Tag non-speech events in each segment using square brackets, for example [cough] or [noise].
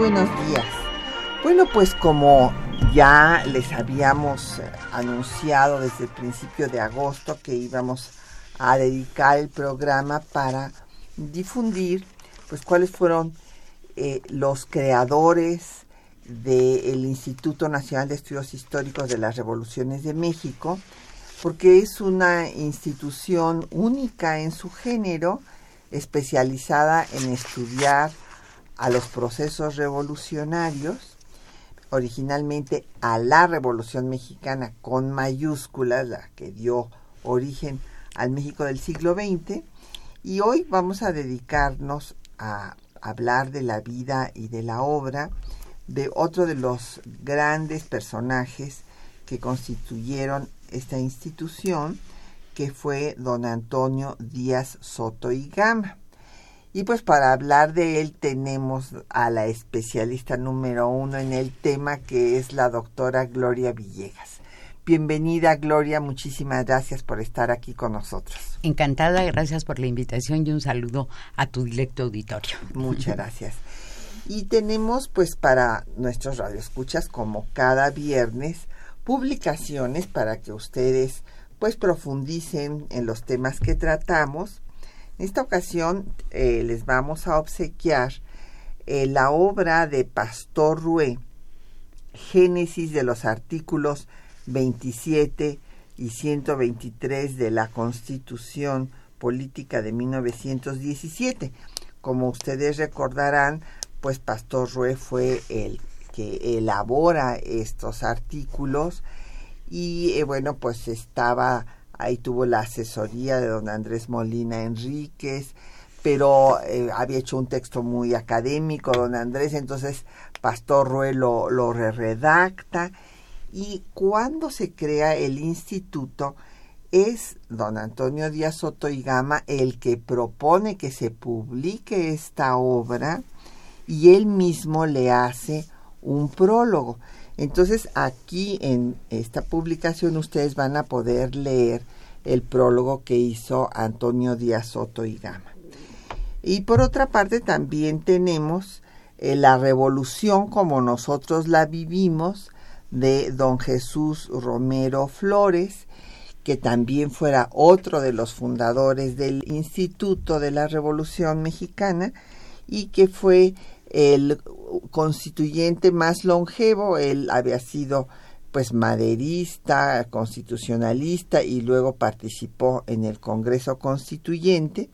Buenos días. Bueno, pues como ya les habíamos eh, anunciado desde el principio de agosto que íbamos a dedicar el programa para difundir pues cuáles fueron eh, los creadores del Instituto Nacional de Estudios Históricos de las Revoluciones de México, porque es una institución única en su género, especializada en estudiar a los procesos revolucionarios, originalmente a la Revolución Mexicana con mayúsculas, la que dio origen al México del siglo XX, y hoy vamos a dedicarnos a hablar de la vida y de la obra de otro de los grandes personajes que constituyeron esta institución, que fue don Antonio Díaz Soto y Gama. Y pues para hablar de él tenemos a la especialista número uno en el tema, que es la doctora Gloria Villegas. Bienvenida Gloria, muchísimas gracias por estar aquí con nosotros. Encantada, gracias por la invitación y un saludo a tu directo auditorio. Muchas [laughs] gracias. Y tenemos pues para nuestros radioescuchas como cada viernes publicaciones para que ustedes pues profundicen en los temas que tratamos. En esta ocasión eh, les vamos a obsequiar eh, la obra de Pastor Rué, Génesis de los artículos 27 y 123 de la Constitución Política de 1917. Como ustedes recordarán, pues Pastor Rue fue el que elabora estos artículos y eh, bueno, pues estaba ahí tuvo la asesoría de don Andrés Molina Enríquez, pero eh, había hecho un texto muy académico, don Andrés, entonces Pastor Rue lo, lo redacta y cuando se crea el instituto es don Antonio Díaz Soto y Gama el que propone que se publique esta obra y él mismo le hace un prólogo. Entonces aquí en esta publicación ustedes van a poder leer el prólogo que hizo Antonio Díaz Soto y Gama. Y por otra parte también tenemos eh, la revolución como nosotros la vivimos, de don Jesús Romero Flores, que también fuera otro de los fundadores del Instituto de la Revolución Mexicana y que fue el constituyente más longevo, él había sido pues maderista, constitucionalista y luego participó en el Congreso Constituyente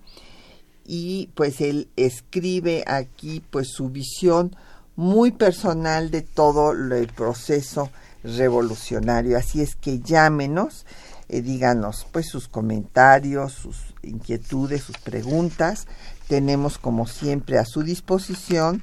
y pues él escribe aquí pues su visión muy personal de todo el proceso revolucionario. Así es que llámenos, eh, díganos pues sus comentarios, sus inquietudes, sus preguntas. Tenemos como siempre a su disposición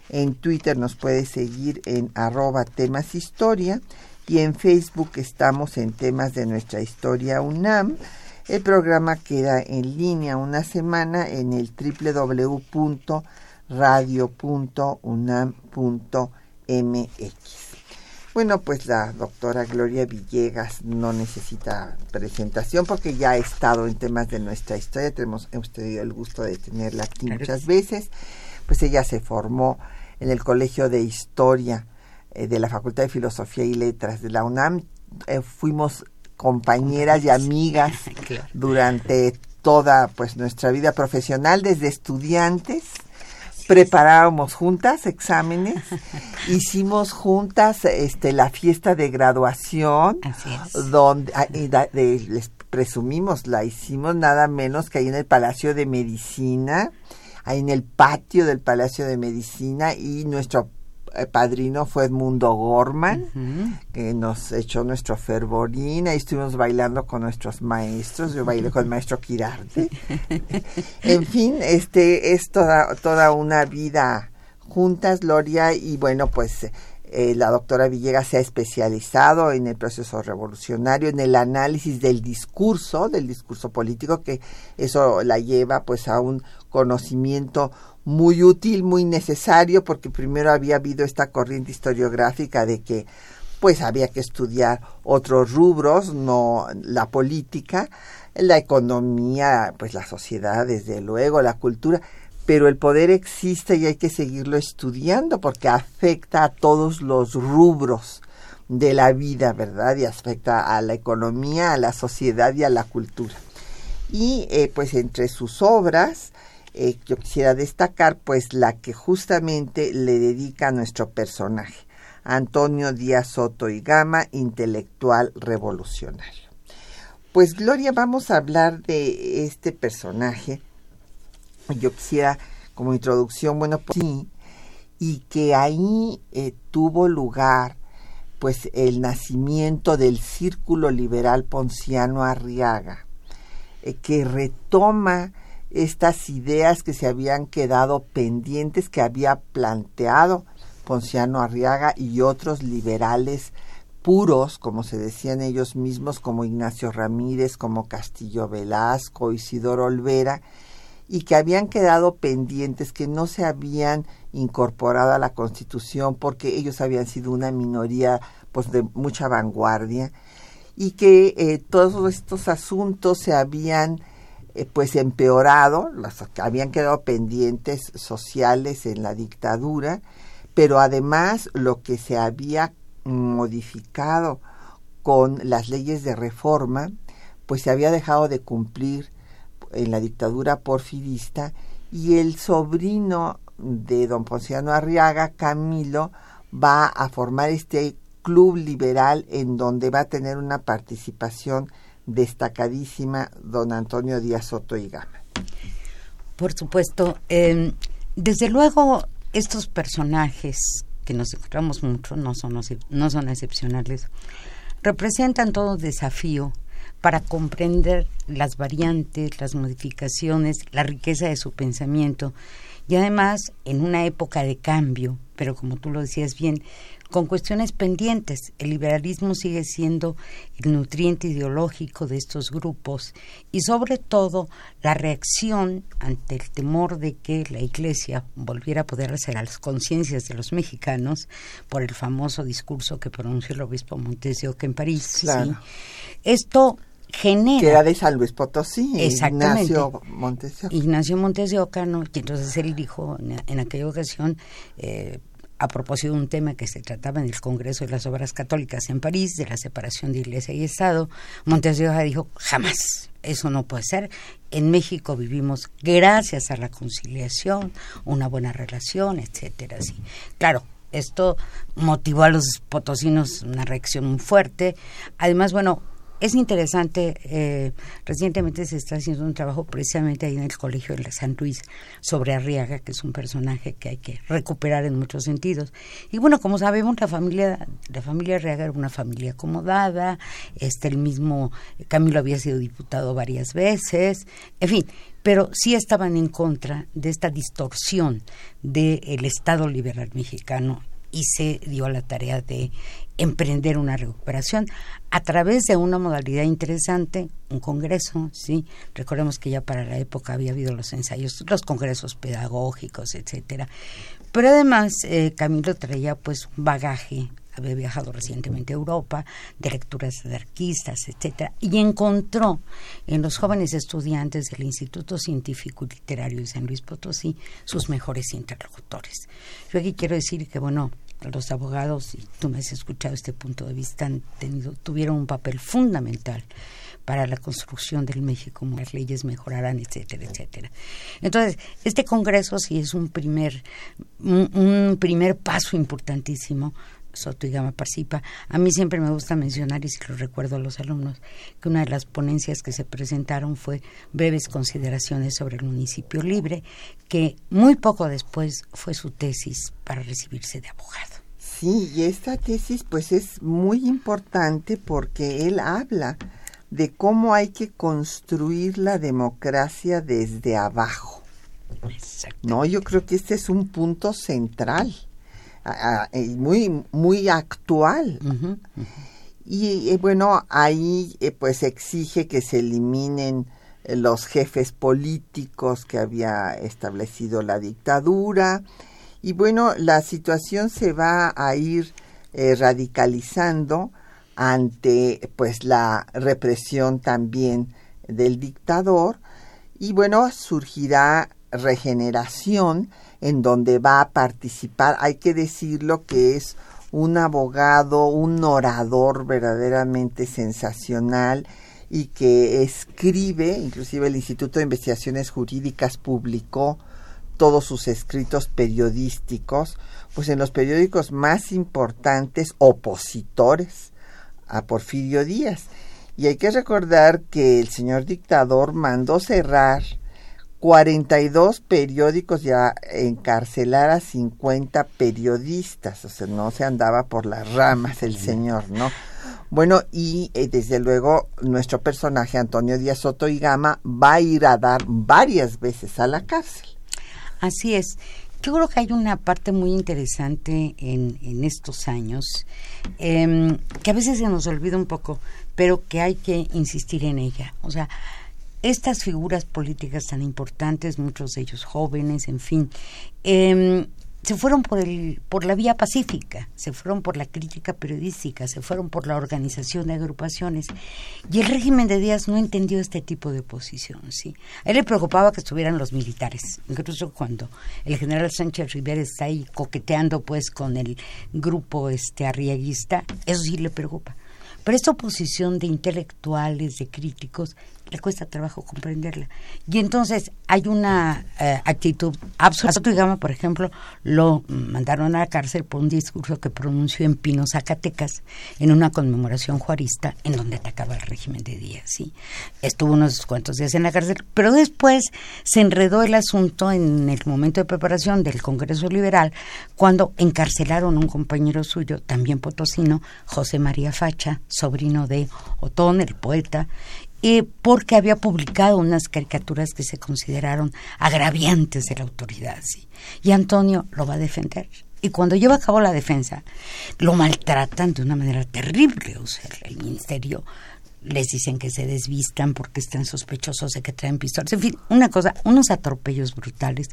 En Twitter nos puede seguir en arroba temas historia y en Facebook estamos en temas de nuestra historia UNAM. El programa queda en línea una semana en el www radio.unam.mx. Bueno, pues la doctora Gloria Villegas no necesita presentación porque ya ha estado en temas de nuestra historia. Tenemos, hemos tenido el gusto de tenerla aquí muchas veces. Pues ella se formó en el Colegio de Historia eh, de la Facultad de Filosofía y Letras de la UNAM. Eh, fuimos compañeras y amigas [laughs] durante toda pues nuestra vida profesional desde estudiantes. Preparábamos juntas exámenes, [laughs] hicimos juntas este la fiesta de graduación, donde ah, les presumimos, la hicimos nada menos que ahí en el Palacio de Medicina, ahí en el patio del Palacio de Medicina y nuestro eh, padrino fue Edmundo Gorman, que nos echó nuestro fervorín, ahí estuvimos bailando con nuestros maestros, yo bailé con el maestro Quirarte. [laughs] en fin, este es toda, toda una vida juntas, Gloria, y bueno, pues eh, la doctora Villegas se ha especializado en el proceso revolucionario, en el análisis del discurso, del discurso político, que eso la lleva pues a un conocimiento muy útil, muy necesario, porque primero había habido esta corriente historiográfica de que pues había que estudiar otros rubros, no la política, la economía, pues la sociedad, desde luego, la cultura, pero el poder existe y hay que seguirlo estudiando porque afecta a todos los rubros de la vida, ¿verdad? Y afecta a la economía, a la sociedad y a la cultura. Y eh, pues entre sus obras eh, yo quisiera destacar pues la que justamente le dedica a nuestro personaje, Antonio Díaz Soto y Gama, intelectual revolucionario. Pues Gloria, vamos a hablar de este personaje. Yo quisiera como introducción, bueno, pues sí, y que ahí eh, tuvo lugar pues el nacimiento del Círculo Liberal Ponciano Arriaga, eh, que retoma estas ideas que se habían quedado pendientes que había planteado Ponciano Arriaga y otros liberales puros, como se decían ellos mismos, como Ignacio Ramírez, como Castillo Velasco, Isidoro Olvera, y que habían quedado pendientes, que no se habían incorporado a la Constitución porque ellos habían sido una minoría pues de mucha vanguardia y que eh, todos estos asuntos se habían eh, pues empeorado, las habían quedado pendientes sociales en la dictadura, pero además lo que se había modificado con las leyes de reforma, pues se había dejado de cumplir en la dictadura porfirista y el sobrino de don Ponciano Arriaga, Camilo, va a formar este club liberal en donde va a tener una participación destacadísima don Antonio Díaz Soto y Gama. Por supuesto, em, desde luego estos personajes que nos encontramos mucho, no son, no son excepcionales, representan todo desafío para comprender las variantes, las modificaciones, la riqueza de su pensamiento y además en una época de cambio, pero como tú lo decías bien, con cuestiones pendientes. El liberalismo sigue siendo el nutriente ideológico de estos grupos y sobre todo la reacción ante el temor de que la Iglesia volviera a poder hacer a las conciencias de los mexicanos por el famoso discurso que pronunció el obispo Montes de Oca en París. Esto genera... Que era de San Luis Potosí, Ignacio Montes de Oca. Ignacio Montes de Oca, ¿no? y entonces él dijo en, aquella ocasión... Eh, a propósito de un tema que se trataba en el Congreso de las Obras Católicas en París, de la separación de Iglesia y Estado, Montes de Oca dijo, jamás, eso no puede ser. En México vivimos gracias a la conciliación, una buena relación, etcétera. Así. Claro, esto motivó a los potosinos una reacción muy fuerte. Además, bueno, es interesante, eh, recientemente se está haciendo un trabajo precisamente ahí en el Colegio de San Luis sobre Arriaga, que es un personaje que hay que recuperar en muchos sentidos. Y bueno, como sabemos, la familia, la familia Arriaga era una familia acomodada, este, el mismo Camilo había sido diputado varias veces, en fin, pero sí estaban en contra de esta distorsión del Estado liberal mexicano y se dio la tarea de emprender una recuperación a través de una modalidad interesante, un congreso, sí, recordemos que ya para la época había habido los ensayos, los congresos pedagógicos, etcétera. Pero además eh, Camilo traía pues un bagaje había viajado recientemente a Europa, de lecturas anarquistas, etcétera, y encontró en los jóvenes estudiantes del Instituto Científico y Literario de San Luis Potosí sus mejores interlocutores. Yo aquí quiero decir que, bueno, los abogados, y tú me has escuchado este punto de vista, han tenido, tuvieron un papel fundamental para la construcción del México, las leyes mejorarán, etcétera, etcétera. Entonces, este Congreso sí es un primer, un, primer paso importantísimo Soto y Gama participa. A mí siempre me gusta mencionar, y si lo recuerdo a los alumnos, que una de las ponencias que se presentaron fue breves consideraciones sobre el municipio libre, que muy poco después fue su tesis para recibirse de abogado. Sí, y esta tesis pues es muy importante porque él habla de cómo hay que construir la democracia desde abajo. No, yo creo que este es un punto central, muy, muy actual. Y eh, bueno, ahí eh, pues exige que se eliminen eh, los jefes políticos que había establecido la dictadura. Y bueno, la situación se va a ir radicalizando ante pues la represión también del dictador y bueno surgirá regeneración en donde va a participar hay que decirlo que es un abogado un orador verdaderamente sensacional y que escribe inclusive el Instituto de Investigaciones Jurídicas publicó todos sus escritos periodísticos pues en los periódicos más importantes opositores a Porfirio Díaz. Y hay que recordar que el señor dictador mandó cerrar 42 periódicos y a encarcelar a 50 periodistas, o sea, no se andaba por las ramas el señor, ¿no? Bueno, y eh, desde luego nuestro personaje Antonio Díaz Soto y Gama va a ir a dar varias veces a la cárcel. Así es. Yo creo que hay una parte muy interesante en, en estos años em, que a veces se nos olvida un poco, pero que hay que insistir en ella. O sea, estas figuras políticas tan importantes, muchos de ellos jóvenes, en fin, eh, se fueron por, el, por la vía pacífica, se fueron por la crítica periodística, se fueron por la organización de agrupaciones. Y el régimen de Díaz no entendió este tipo de oposición. ¿sí? A él le preocupaba que estuvieran los militares, incluso cuando el general Sánchez Rivera está ahí coqueteando pues con el grupo este arriaguista, eso sí le preocupa. Pero esta oposición de intelectuales, de críticos, le cuesta trabajo comprenderla. Y entonces hay una eh, actitud absoluta. Gama, por ejemplo, lo mandaron a la cárcel por un discurso que pronunció en Pino, Zacatecas, en una conmemoración juarista en donde atacaba el régimen de Díaz. ¿sí? Estuvo unos cuantos días en la cárcel, pero después se enredó el asunto en el momento de preparación del Congreso Liberal, cuando encarcelaron a un compañero suyo, también potosino, José María Facha, sobrino de Otón, el poeta, eh, porque había publicado unas caricaturas que se consideraron agraviantes de la autoridad. Y Antonio lo va a defender. Y cuando lleva a cabo la defensa, lo maltratan de una manera terrible. O sea, el ministerio les dicen que se desvistan porque están sospechosos de que traen pistolas. En fin, una cosa, unos atropellos brutales,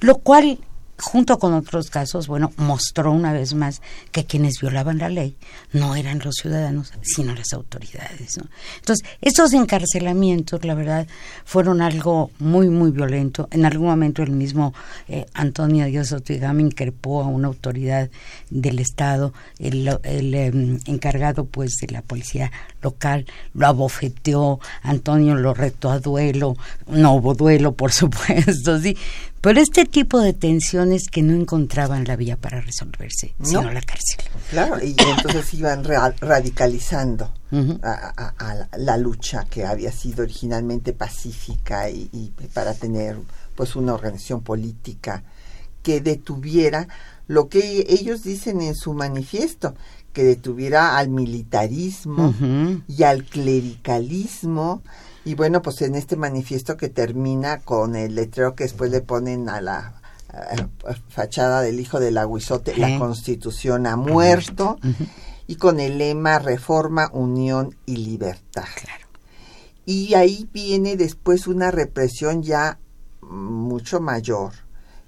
lo cual junto con otros casos, bueno, mostró una vez más que quienes violaban la ley no eran los ciudadanos, sino las autoridades. Entonces, estos encarcelamientos, la verdad, fueron algo muy, muy violento. En algún momento el mismo eh, Antonio Díaz Otigama increpó a una autoridad del Estado, el, em, encargado pues de la policía local, lo abofeteó, Antonio lo retó a duelo, no hubo duelo, por [laughs] supuesto, sí, pero este tipo de tensiones que no encontraban la vía para resolverse, sino la cárcel. Claro, y [coughs] entonces iban radicalizando a, la lucha que había sido originalmente pacífica y, para tener pues una organización política que detuviera lo que ellos dicen en su manifiesto, que detuviera al militarismo y al clericalismo y bueno, pues en este manifiesto que termina con el letrero que después le ponen a la fachada del hijo del aguizote, la constitución ha muerto, y con el lema Reforma, Unión y Libertad. Y ahí viene después una represión ya mucho mayor,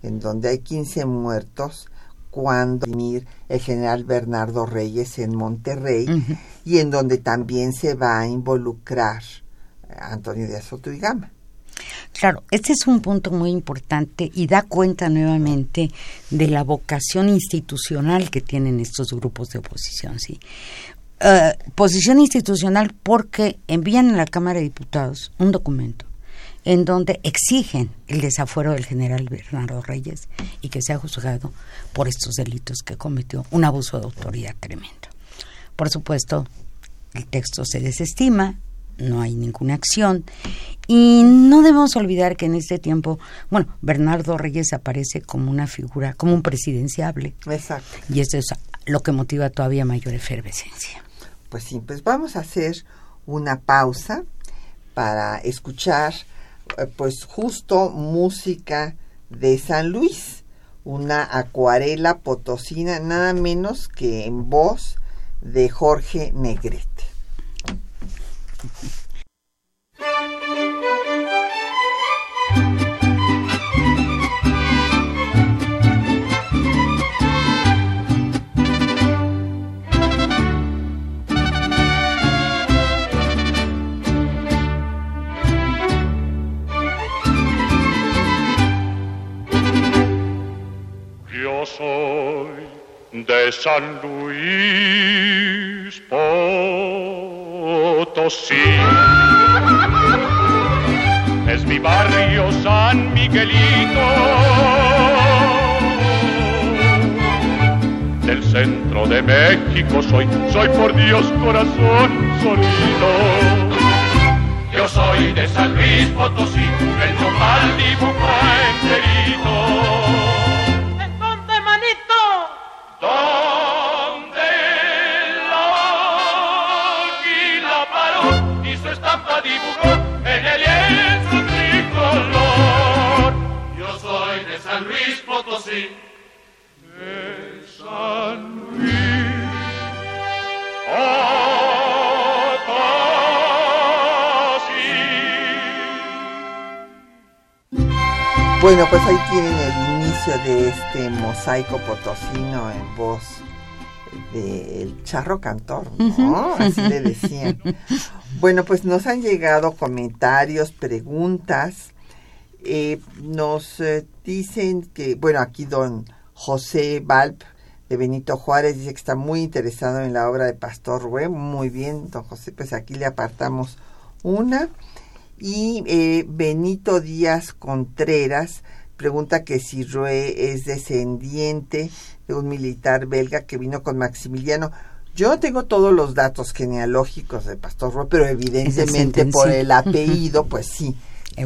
en donde hay 15 muertos, cuando el general Bernardo Reyes en Monterrey, y en donde también se va a involucrar Antonio Díaz Soto y Gama. Claro, este es un punto muy importante y da cuenta nuevamente de la vocación institucional que tienen estos grupos de oposición, ¿sí? Eh, posición institucional porque envían a la Cámara de Diputados un documento en donde exigen el desafuero del general Bernardo Reyes y que sea juzgado por estos delitos que cometió, un abuso de autoridad tremendo. Por supuesto, el texto se desestima, no hay ninguna acción y no debemos olvidar que en este tiempo, bueno, Bernardo Reyes aparece como una figura, como un presidenciable. Exacto. Y esto es lo que motiva todavía mayor efervescencia. Pues sí, pues vamos a hacer una pausa para escuchar eh, pues justo música de San Luis, una acuarela potosina nada menos que en voz de Jorge Negrete. De San Luis Potosí. Es mi barrio San Miguelito. Del centro de México soy, soy por Dios corazón solito. Yo soy de San Luis Potosí, el nopal dibujo enterito. De San Luis Potosí. Bueno, pues ahí tienen el de este mosaico potosino en voz del charro cantor, ¿no? Así le [laughs] decían. Bueno, pues nos han llegado comentarios, preguntas. Eh, nos eh, dicen que, bueno, aquí don José Valp de Benito Juárez dice que está muy interesado en la obra de Pastor Rue. Muy bien, don José, pues aquí le apartamos una. Y eh, Benito Díaz Contreras pregunta que si Rue es descendiente de un militar belga que vino con Maximiliano. Yo tengo todos los datos genealógicos de Pastor Rue, pero evidentemente por el apellido, pues [laughs] sí,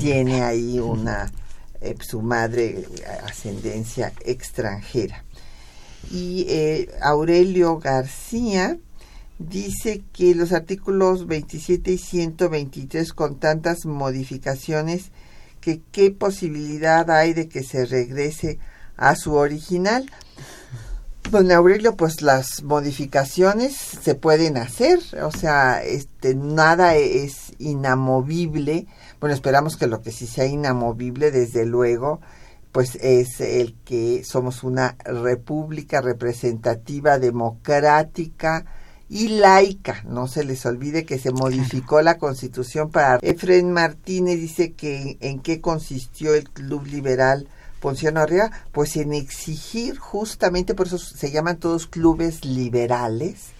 tiene ahí una, eh, su madre, ascendencia extranjera. Y eh, Aurelio García dice que los artículos 27 y 123 con tantas modificaciones que qué posibilidad hay de que se regrese a su original. Don Aurelio, pues las modificaciones se pueden hacer, o sea, este nada es inamovible. Bueno, esperamos que lo que sí sea inamovible, desde luego, pues es el que somos una república representativa, democrática, y laica. No se les olvide que se modificó la constitución para... Efren Martínez. Dice que en qué consistió el Club Liberal Ponciano Arriba, pues en exigir justamente, por eso se llaman todos clubes liberales,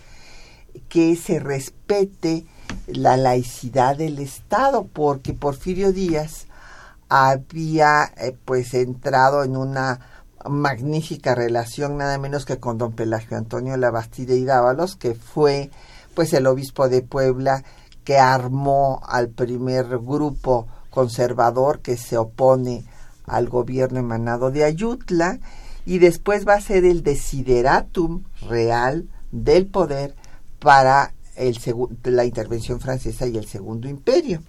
que se respete la laicidad del Estado, porque Porfirio Díaz había eh, pues entrado en una magnífica relación nada menos que con don Pelagio Antonio Labastida y Dávalos, que fue pues el obispo de Puebla que armó al primer grupo conservador que se opone al gobierno emanado de Ayutla y después va a ser el desideratum real del poder para el la intervención francesa y el segundo imperio.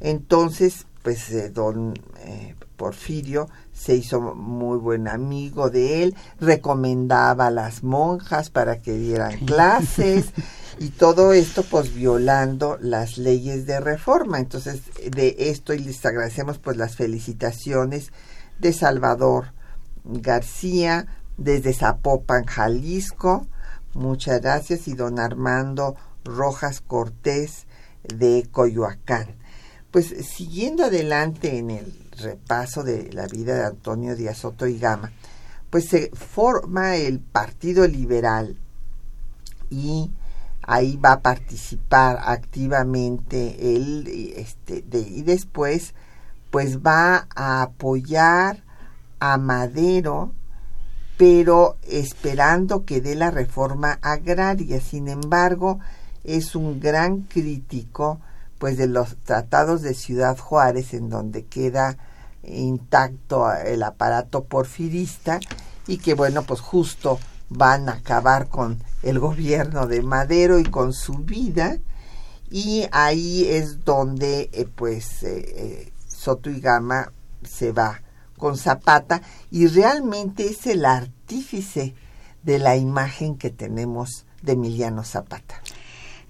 Entonces, pues eh, don eh, Porfirio se hizo muy buen amigo de él, recomendaba a las monjas para que dieran clases [laughs] y todo esto pues violando las leyes de reforma. Entonces de esto y les agradecemos pues las felicitaciones de Salvador García desde Zapopan, Jalisco. Muchas gracias y don Armando Rojas Cortés de Coyoacán. Pues siguiendo adelante en el repaso de la vida de Antonio Díaz Soto y Gama, pues se forma el Partido Liberal y ahí va a participar activamente él este, y después pues va a apoyar a Madero pero esperando que dé la reforma agraria sin embargo es un gran crítico pues de los tratados de Ciudad Juárez en donde queda intacto el aparato porfirista y que bueno pues justo van a acabar con el gobierno de Madero y con su vida y ahí es donde eh, pues eh, eh, Soto y Gama se va con Zapata y realmente es el artífice de la imagen que tenemos de Emiliano Zapata.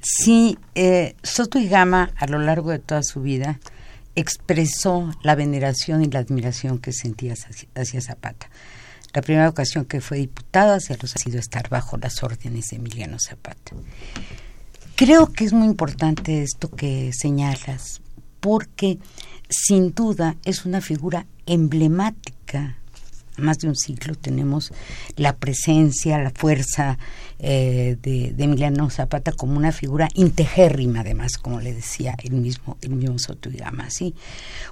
Sí, Soto y Gama a lo largo de toda su vida expresó la veneración y la admiración que sentía hacia Zapata. La primera ocasión que fue diputada se ha sido estar bajo las órdenes de Emiliano Zapata. Creo que es muy importante esto que señalas, porque sin duda es una figura emblemática más de un siglo tenemos la presencia, la fuerza eh, de, Emiliano Zapata como una figura integérrima, además, como le decía el mismo, el mismo Gama, ¿sí?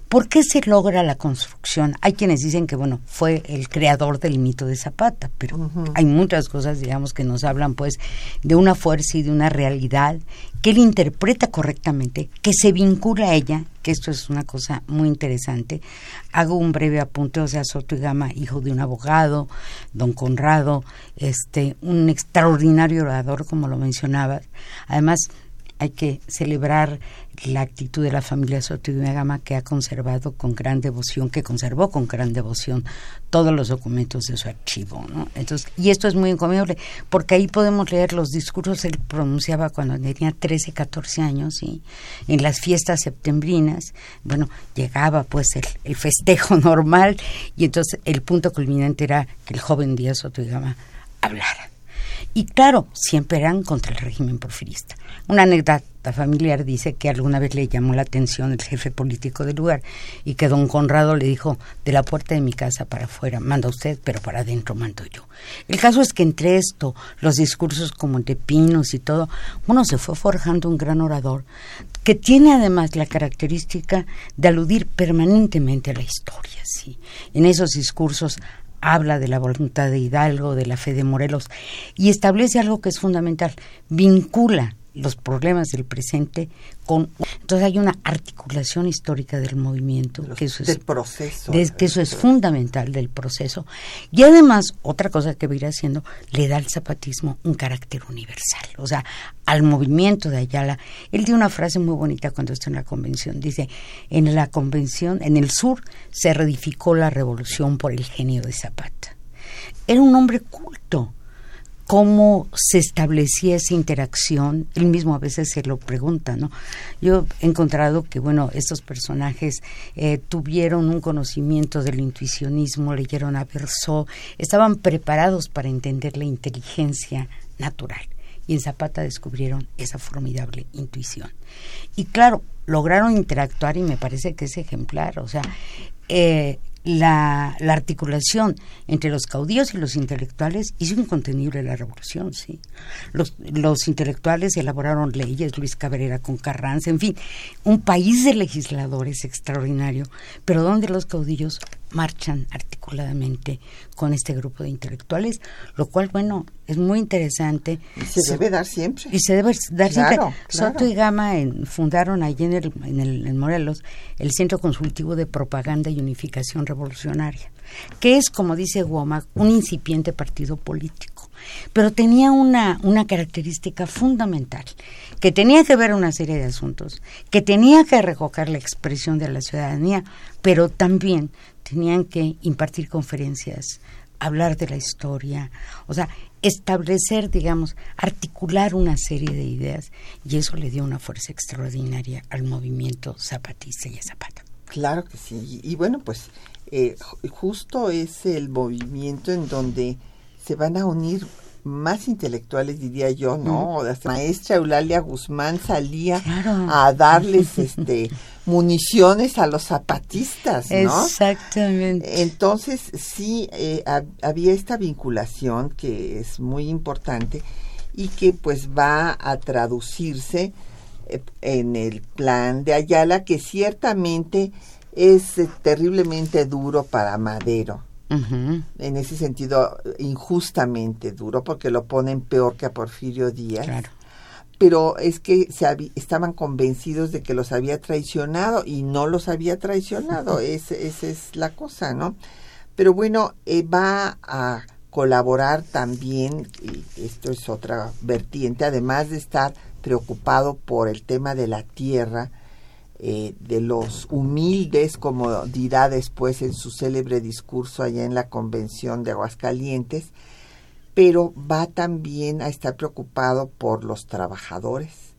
¿Por qué se logra la construcción? Hay quienes dicen que, bueno, fue el creador del mito de Zapata, pero hay muchas cosas, digamos, que nos hablan, pues, de una fuerza y de una realidad que él interpreta correctamente, que se vincula a ella, que esto es una cosa muy interesante. Hago un breve apunte, o sea, Soto y Gama, hijo de un abogado, don Conrado, este, un extraordinario orador, como lo mencionaba. Además, hay que celebrar la actitud de la familia Soto y Gama que ha conservado con gran devoción, que conservó con gran devoción todos los documentos de su archivo. ¿no? Entonces, y esto es muy encomiable, porque ahí podemos leer los discursos que él pronunciaba cuando tenía 13, 14 años, ¿sí? en las fiestas septembrinas. Bueno, llegaba pues el, festejo [laughs] normal y entonces el punto culminante era que el joven Díaz Soto y Gama hablara. Y claro, siempre eran contra el régimen porfirista. Una anécdota familiar dice que alguna vez le llamó la atención el jefe político del lugar y que don Conrado le dijo, de la puerta de mi casa para afuera manda usted, pero para adentro mando yo. El caso es que entre esto, los discursos como de Pinos y todo, uno se fue forjando un gran orador que tiene además la característica de aludir permanentemente a la historia. ¿sí? En esos discursos habla de la voluntad de Hidalgo, de la fe de Morelos, y establece algo que es fundamental, vincula los problemas del presente con entonces hay una articulación histórica del movimiento que eso es proceso que eso es fundamental del proceso. Y además otra cosa que va a ir haciendo le da al zapatismo un carácter universal. O sea al movimiento de Ayala él dio una frase muy bonita cuando está en la convención. Dice en la convención en el sur se reedificó la revolución por el genio de Zapata era un hombre culto cómo se establecía esa interacción, él mismo a veces se lo pregunta, ¿no? Yo he encontrado que, bueno, estos personajes eh, tuvieron un conocimiento del intuicionismo, leyeron a Verso, estaban preparados para entender la inteligencia natural. Y en Zapata descubrieron esa formidable intuición. Y claro, lograron interactuar y me parece que es ejemplar. O sea, eh, la, la, articulación entre los caudillos y los intelectuales hizo incontenible la revolución, sí. Los, los intelectuales elaboraron leyes, Luis Cabrera con Carranza, en fin, un país de legisladores extraordinario, pero donde los caudillos marchan articuladamente con este grupo de intelectuales, lo cual, bueno, es muy interesante. Y se debe dar siempre. Y se debe dar siempre. Soto y Gama fundaron allí en, el, en, el, en Morelos el Centro Consultivo de Propaganda y Unificación Revolucionaria, que es, como dice Womack, un incipiente partido político. Pero tenía una, una característica fundamental, que tenía que ver una serie de asuntos, que tenía que recoger la expresión de la ciudadanía, pero también tenían que impartir conferencias, hablar de la historia, o sea, establecer, digamos, articular una serie de ideas y eso le dio una fuerza extraordinaria al movimiento zapatista y a Zapata. Claro que sí, y, bueno, pues eh, justo es el movimiento en donde se van a unir más intelectuales, diría yo, ¿no? La maestra Eulalia Guzmán salía Claro. a darles este [laughs] municiones a los zapatistas, ¿no? Exactamente. Entonces, sí, eh, hab- había esta vinculación que es muy importante y que pues va a traducirse eh, en el plan de Ayala, que ciertamente es eh, terriblemente duro para Madero. En ese sentido, injustamente duro, porque lo ponen peor que a Porfirio Díaz Claro. pero es que se estaban convencidos de que los había traicionado y no los había traicionado, es- esa es la cosa, ¿no? Pero bueno, eh, va a colaborar también, y esto es otra vertiente, además de estar preocupado por el tema de la tierra, eh, de los humildes, como dirá después en su célebre discurso allá en la convención de Aguascalientes, pero va también a estar preocupado por los trabajadores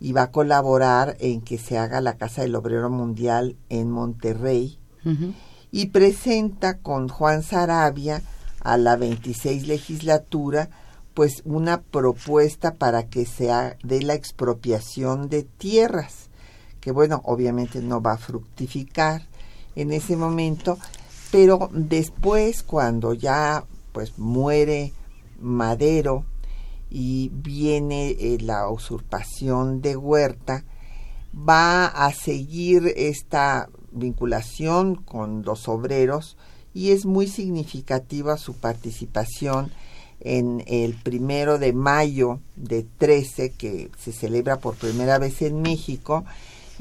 y va a colaborar en que se haga la Casa del Obrero Mundial en Monterrey y presenta con Juan Sarabia a la 26 legislatura pues una propuesta para que se dé la expropiación de tierras que bueno obviamente no va a fructificar en ese momento pero después cuando ya pues muere Madero y viene eh, la usurpación de Huerta va a seguir esta vinculación con los obreros y es muy significativa su participación en el primero de mayo de 13 que se celebra por primera vez en México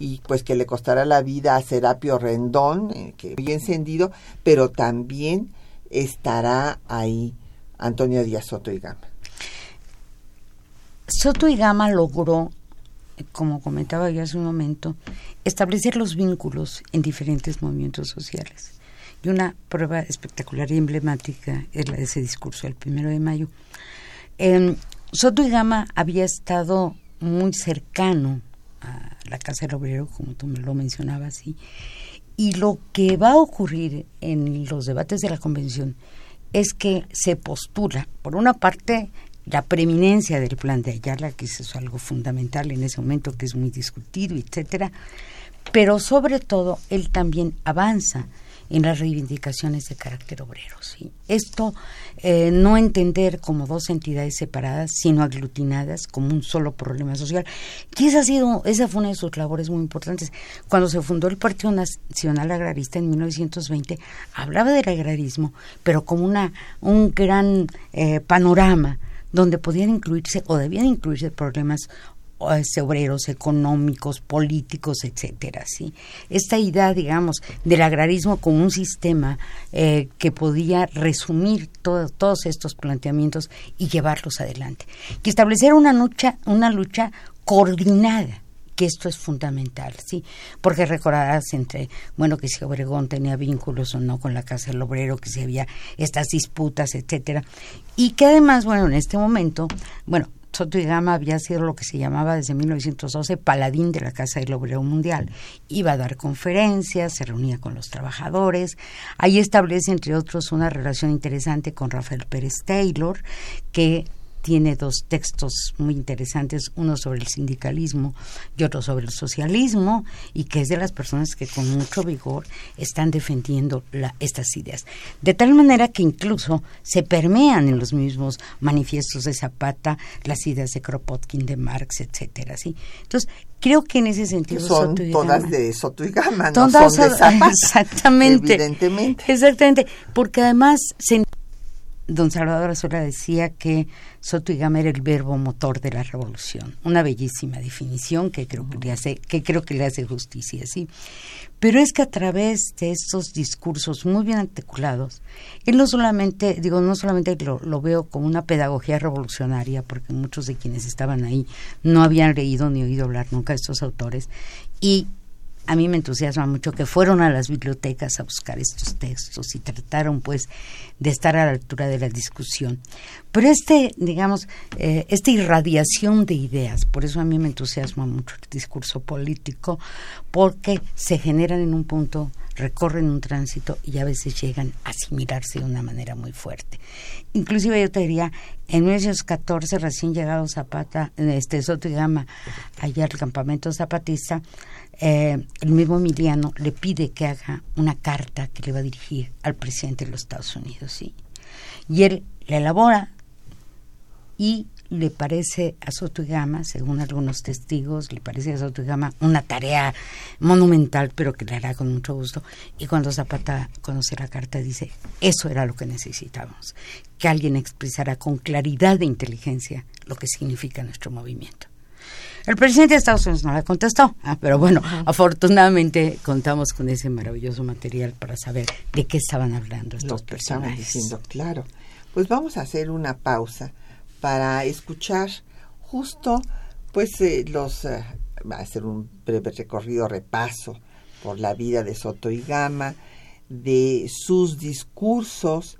y pues que le costará la vida a Serapio Rendón, eh, que muy encendido, pero también estará ahí Antonio Díaz Soto y Gama. Soto y Gama logró, como comentaba yo hace un momento, establecer los vínculos en diferentes movimientos sociales. Y una prueba espectacular y emblemática es la de ese discurso del primero de mayo. Em, Soto y Gama había estado muy cercano la Casa del Obrero, como tú me lo mencionabas, y, y lo que va a ocurrir en los debates de la convención es que se postula, por una parte, la preeminencia del plan de Ayala, que eso es algo fundamental en ese momento, que es muy discutido, etcétera, pero sobre todo él también avanza en las reivindicaciones de carácter obrero. ¿sí? Esto eh, no entender como dos entidades separadas, sino aglutinadas como un solo problema social. Y esa, ha sido, esa fue una de sus labores muy importantes. Cuando se fundó el Partido Nacional Agrarista en 1920, hablaba del agrarismo, pero como una, un gran eh, panorama donde podían incluirse o debían incluirse problemas obreros, económicos, políticos, etcétera, ¿sí? Esta idea, digamos, del agrarismo como un sistema eh, que podía resumir todo, todos estos planteamientos y llevarlos adelante. Y establecer una lucha, una lucha coordinada que esto es fundamental, ¿sí? Porque recordarás entre, bueno, que si Obregón tenía vínculos o no con la Casa del Obrero, que si había estas disputas, etcétera. Y que además, bueno, en este momento, bueno, Soto y Gama había sido lo que se llamaba desde 1912 paladín de la Casa del Obrero Mundial. Iba a dar conferencias, se reunía con los trabajadores. Ahí establece, entre otros, una relación interesante con Rafael Pérez Taylor, que tiene dos textos muy interesantes, uno sobre el sindicalismo y otro sobre el socialismo, y que es de las personas que con mucho vigor están defendiendo la, estas ideas. De tal manera que incluso se permean en los mismos manifiestos de Zapata las ideas de Kropotkin, de Marx, etcétera. ¿sí? Entonces, creo que en ese sentido son Soto y todas Gama- de Soto y Gama, no son de Zapata. [laughs] Exactamente. Evidentemente. Exactamente, porque además se- don Salvador Azuela decía que Soto y Gama era el verbo motor de la revolución, una bellísima definición que creo que le hace, que creo que le hace justicia, sí. Pero es que a través de estos discursos muy bien articulados, él no solamente, digo, no solamente lo, lo veo como una pedagogía revolucionaria, porque muchos de quienes estaban ahí no habían leído ni oído hablar nunca de estos autores, y a mí me entusiasma mucho que fueron a las bibliotecas a buscar estos textos y trataron pues de estar a la altura de la discusión. Pero este, digamos, eh, esta irradiación de ideas, por eso a mí me entusiasma mucho el discurso político, porque se generan en un punto recorren un tránsito y a veces llegan a asimilarse de una manera muy fuerte. Inclusive yo te diría, en 1914, recién llegado Zapata, este Soto y Gama, allá al campamento zapatista, eh, el mismo Emiliano le pide que haga una carta que le va a dirigir al presidente de los Estados Unidos, ¿sí? Y él la elabora y le parece a Sotogama, según algunos testigos, le parece a Sotogama una tarea monumental, pero que le hará con mucho gusto. Y cuando Zapata conoce la carta, dice, eso era lo que necesitábamos, que alguien expresara con claridad de inteligencia lo que significa nuestro movimiento. El presidente de Estados Unidos no le contestó, ah, pero bueno, afortunadamente contamos con ese maravilloso material para saber de qué estaban hablando estos personajes. diciendo, claro. Pues vamos a hacer una pausa para escuchar justo pues eh, los eh, va a ser un breve recorrido repaso por la vida de Soto y Gama, de sus discursos.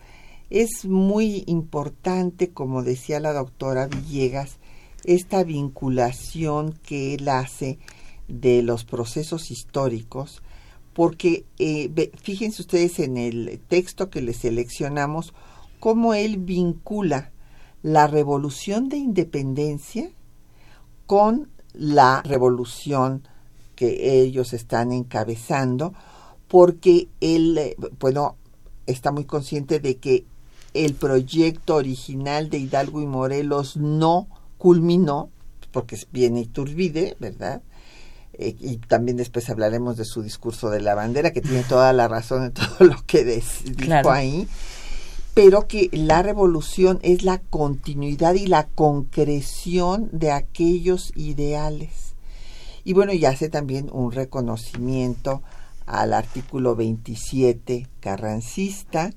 Es muy importante, como decía la doctora Villegas, esta vinculación que él hace de los procesos históricos, porque eh, fíjense ustedes en el texto que le seleccionamos, cómo él vincula la revolución de independencia con la revolución que ellos están encabezando, porque él, eh, bueno, está muy consciente de que el proyecto original de Hidalgo y Morelos no culminó, porque viene Iturbide, ¿verdad? Eh, y también después hablaremos de su discurso de la bandera, que tiene toda la razón en [laughs] todo lo que dijo ahí pero que la revolución es la continuidad y la concreción de aquellos ideales. Y bueno, y hace también un reconocimiento al artículo 27 carrancista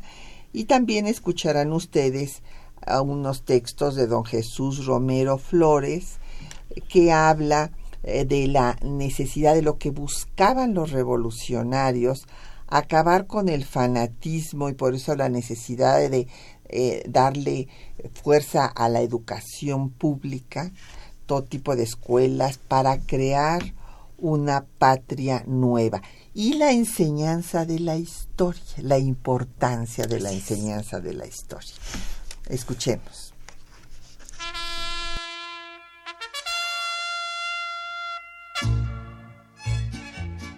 y también escucharán ustedes a unos textos de don Jesús Romero Flores que habla eh, de la necesidad de lo que buscaban los revolucionarios acabar con el fanatismo y por eso la necesidad de eh, darle fuerza a la educación pública, todo tipo de escuelas, para crear una patria nueva. Y la enseñanza de la historia, la importancia de la enseñanza de la historia. Escuchemos.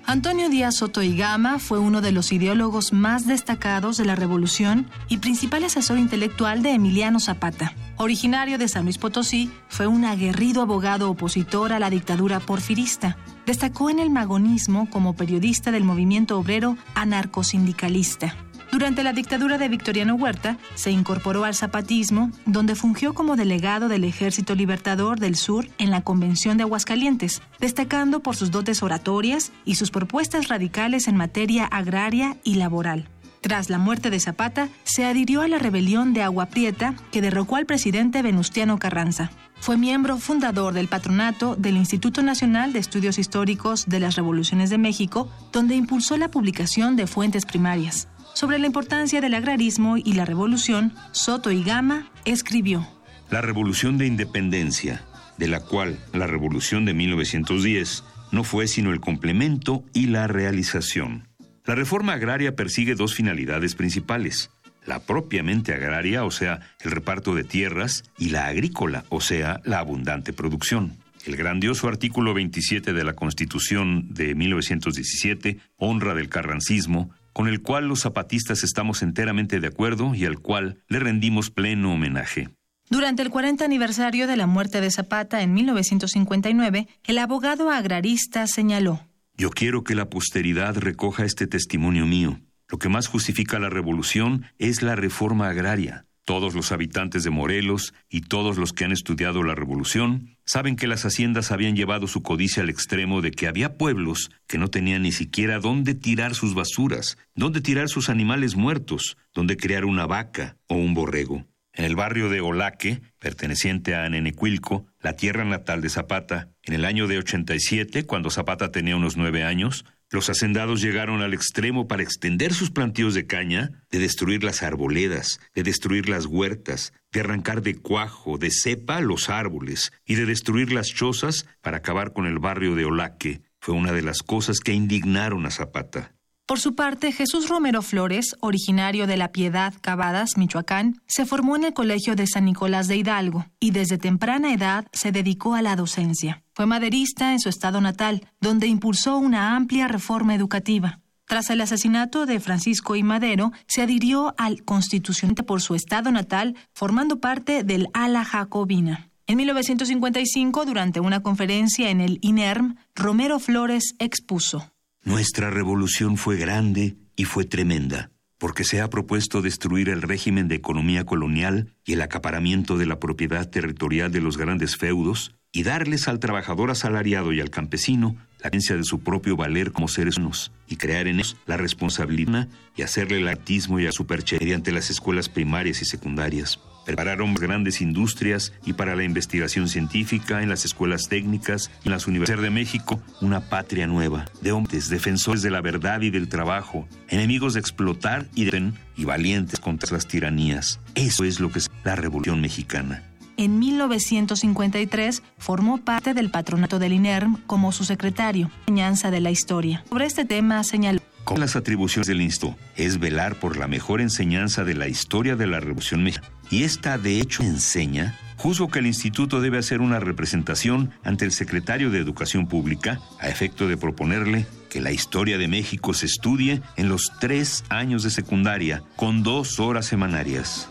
Antonio Díaz Soto y Gama fue uno de los ideólogos más destacados de la Revolución y principal asesor intelectual de Emiliano Zapata. Originario de San Luis Potosí, fue un aguerrido abogado opositor a la dictadura porfirista. Destacó en el magonismo como periodista del movimiento obrero anarcosindicalista. Durante la dictadura de Victoriano Huerta, se incorporó al zapatismo, donde fungió como delegado del Ejército Libertador del Sur en la Convención de Aguascalientes, destacando por sus dotes oratorias y sus propuestas radicales en materia agraria y laboral. Tras la muerte de Zapata, se adhirió a la rebelión de Agua Prieta que derrocó al presidente Venustiano Carranza. Fue miembro fundador del patronato del Instituto Nacional de Estudios Históricos de las Revoluciones de México, donde impulsó la publicación de fuentes primarias. Sobre la importancia del agrarismo y la revolución, Soto y Gama escribió. La revolución de independencia, de la cual la revolución de 1910 no fue sino el complemento y la realización. La reforma agraria persigue dos finalidades principales, la propiamente agraria, o sea, el reparto de tierras, y la agrícola, o sea, la abundante producción. El grandioso artículo 27 de la Constitución de 1917, honra del carrancismo, con el cual los zapatistas estamos enteramente de acuerdo y al cual le rendimos pleno homenaje. Durante el 40 aniversario de la muerte de Zapata en 1959, el abogado agrarista señaló, Yo quiero que la posteridad recoja este testimonio mío. Lo que más justifica la revolución es la reforma agraria. Todos los habitantes de Morelos y todos los que han estudiado la revolución saben que las haciendas habían llevado su codicia al extremo de que había pueblos que no tenían ni siquiera dónde tirar sus basuras, dónde tirar sus animales muertos, dónde crear una vaca o un borrego. En el barrio de Olaque, perteneciente a Nenecuilco, la tierra natal de Zapata, en el año de 87, cuando Zapata tenía unos nueve años, los hacendados llegaron al extremo para extender sus plantíos de caña, de destruir las arboledas, de destruir las huertas, de arrancar de cuajo, de cepa los árboles y de destruir las chozas para acabar con el barrio de Olaque. Fue una de las cosas que indignaron a Zapata. Por su parte, Jesús Romero Flores, originario de La Piedad, Cavadas, Michoacán, se formó en el Colegio de San Nicolás de Hidalgo y desde temprana edad se dedicó a la docencia. Fue maderista en su estado natal, donde impulsó una amplia reforma educativa. Tras el asesinato de Francisco I. Madero, se adhirió al Constitucional por su estado natal, formando parte del ala jacobina. En 1955, durante una conferencia en el INERM, Romero Flores expuso. Nuestra revolución fue grande y fue tremenda, porque se ha propuesto destruir el régimen de economía colonial y el acaparamiento de la propiedad territorial de los grandes feudos y darles al trabajador asalariado y al campesino la creencia de su propio valer como seres humanos y crear en ellos la responsabilidad y hacerle el artismo y a superche mediante las escuelas primarias y secundarias prepararon grandes industrias y para la investigación científica en las escuelas técnicas y en las universidades de México, una patria nueva, de hombres defensores de la verdad y del trabajo, enemigos de explotar y de y valientes contra las tiranías. Eso es lo que es la Revolución Mexicana. En 1953 formó parte del patronato del INERM como su secretario, enseñanza de la historia. Sobre este tema señaló con las atribuciones del Instituto es velar por la mejor enseñanza de la historia de la Revolución Mexicana. Y esta de hecho enseña, juzgo que el instituto debe hacer una representación ante el secretario de Educación Pública a efecto de proponerle que la historia de México se estudie en los tres años de secundaria con dos horas semanarias.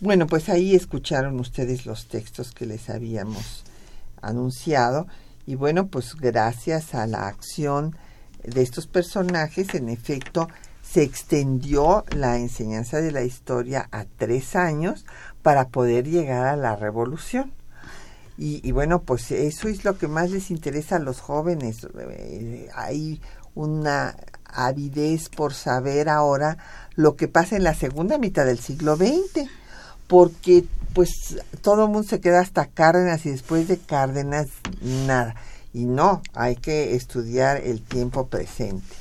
Bueno, pues ahí escucharon ustedes los textos que les habíamos anunciado y bueno, pues gracias a la acción de estos personajes, en efecto, se extendió la enseñanza de la historia a tres años para poder llegar a la revolución. Y, bueno, pues eso es lo que más les interesa a los jóvenes. Eh, hay una avidez por saber ahora lo que pasa en la segunda mitad del siglo XX, porque pues todo el mundo se queda hasta Cárdenas y después de Cárdenas nada. Y no, hay que estudiar el tiempo presente.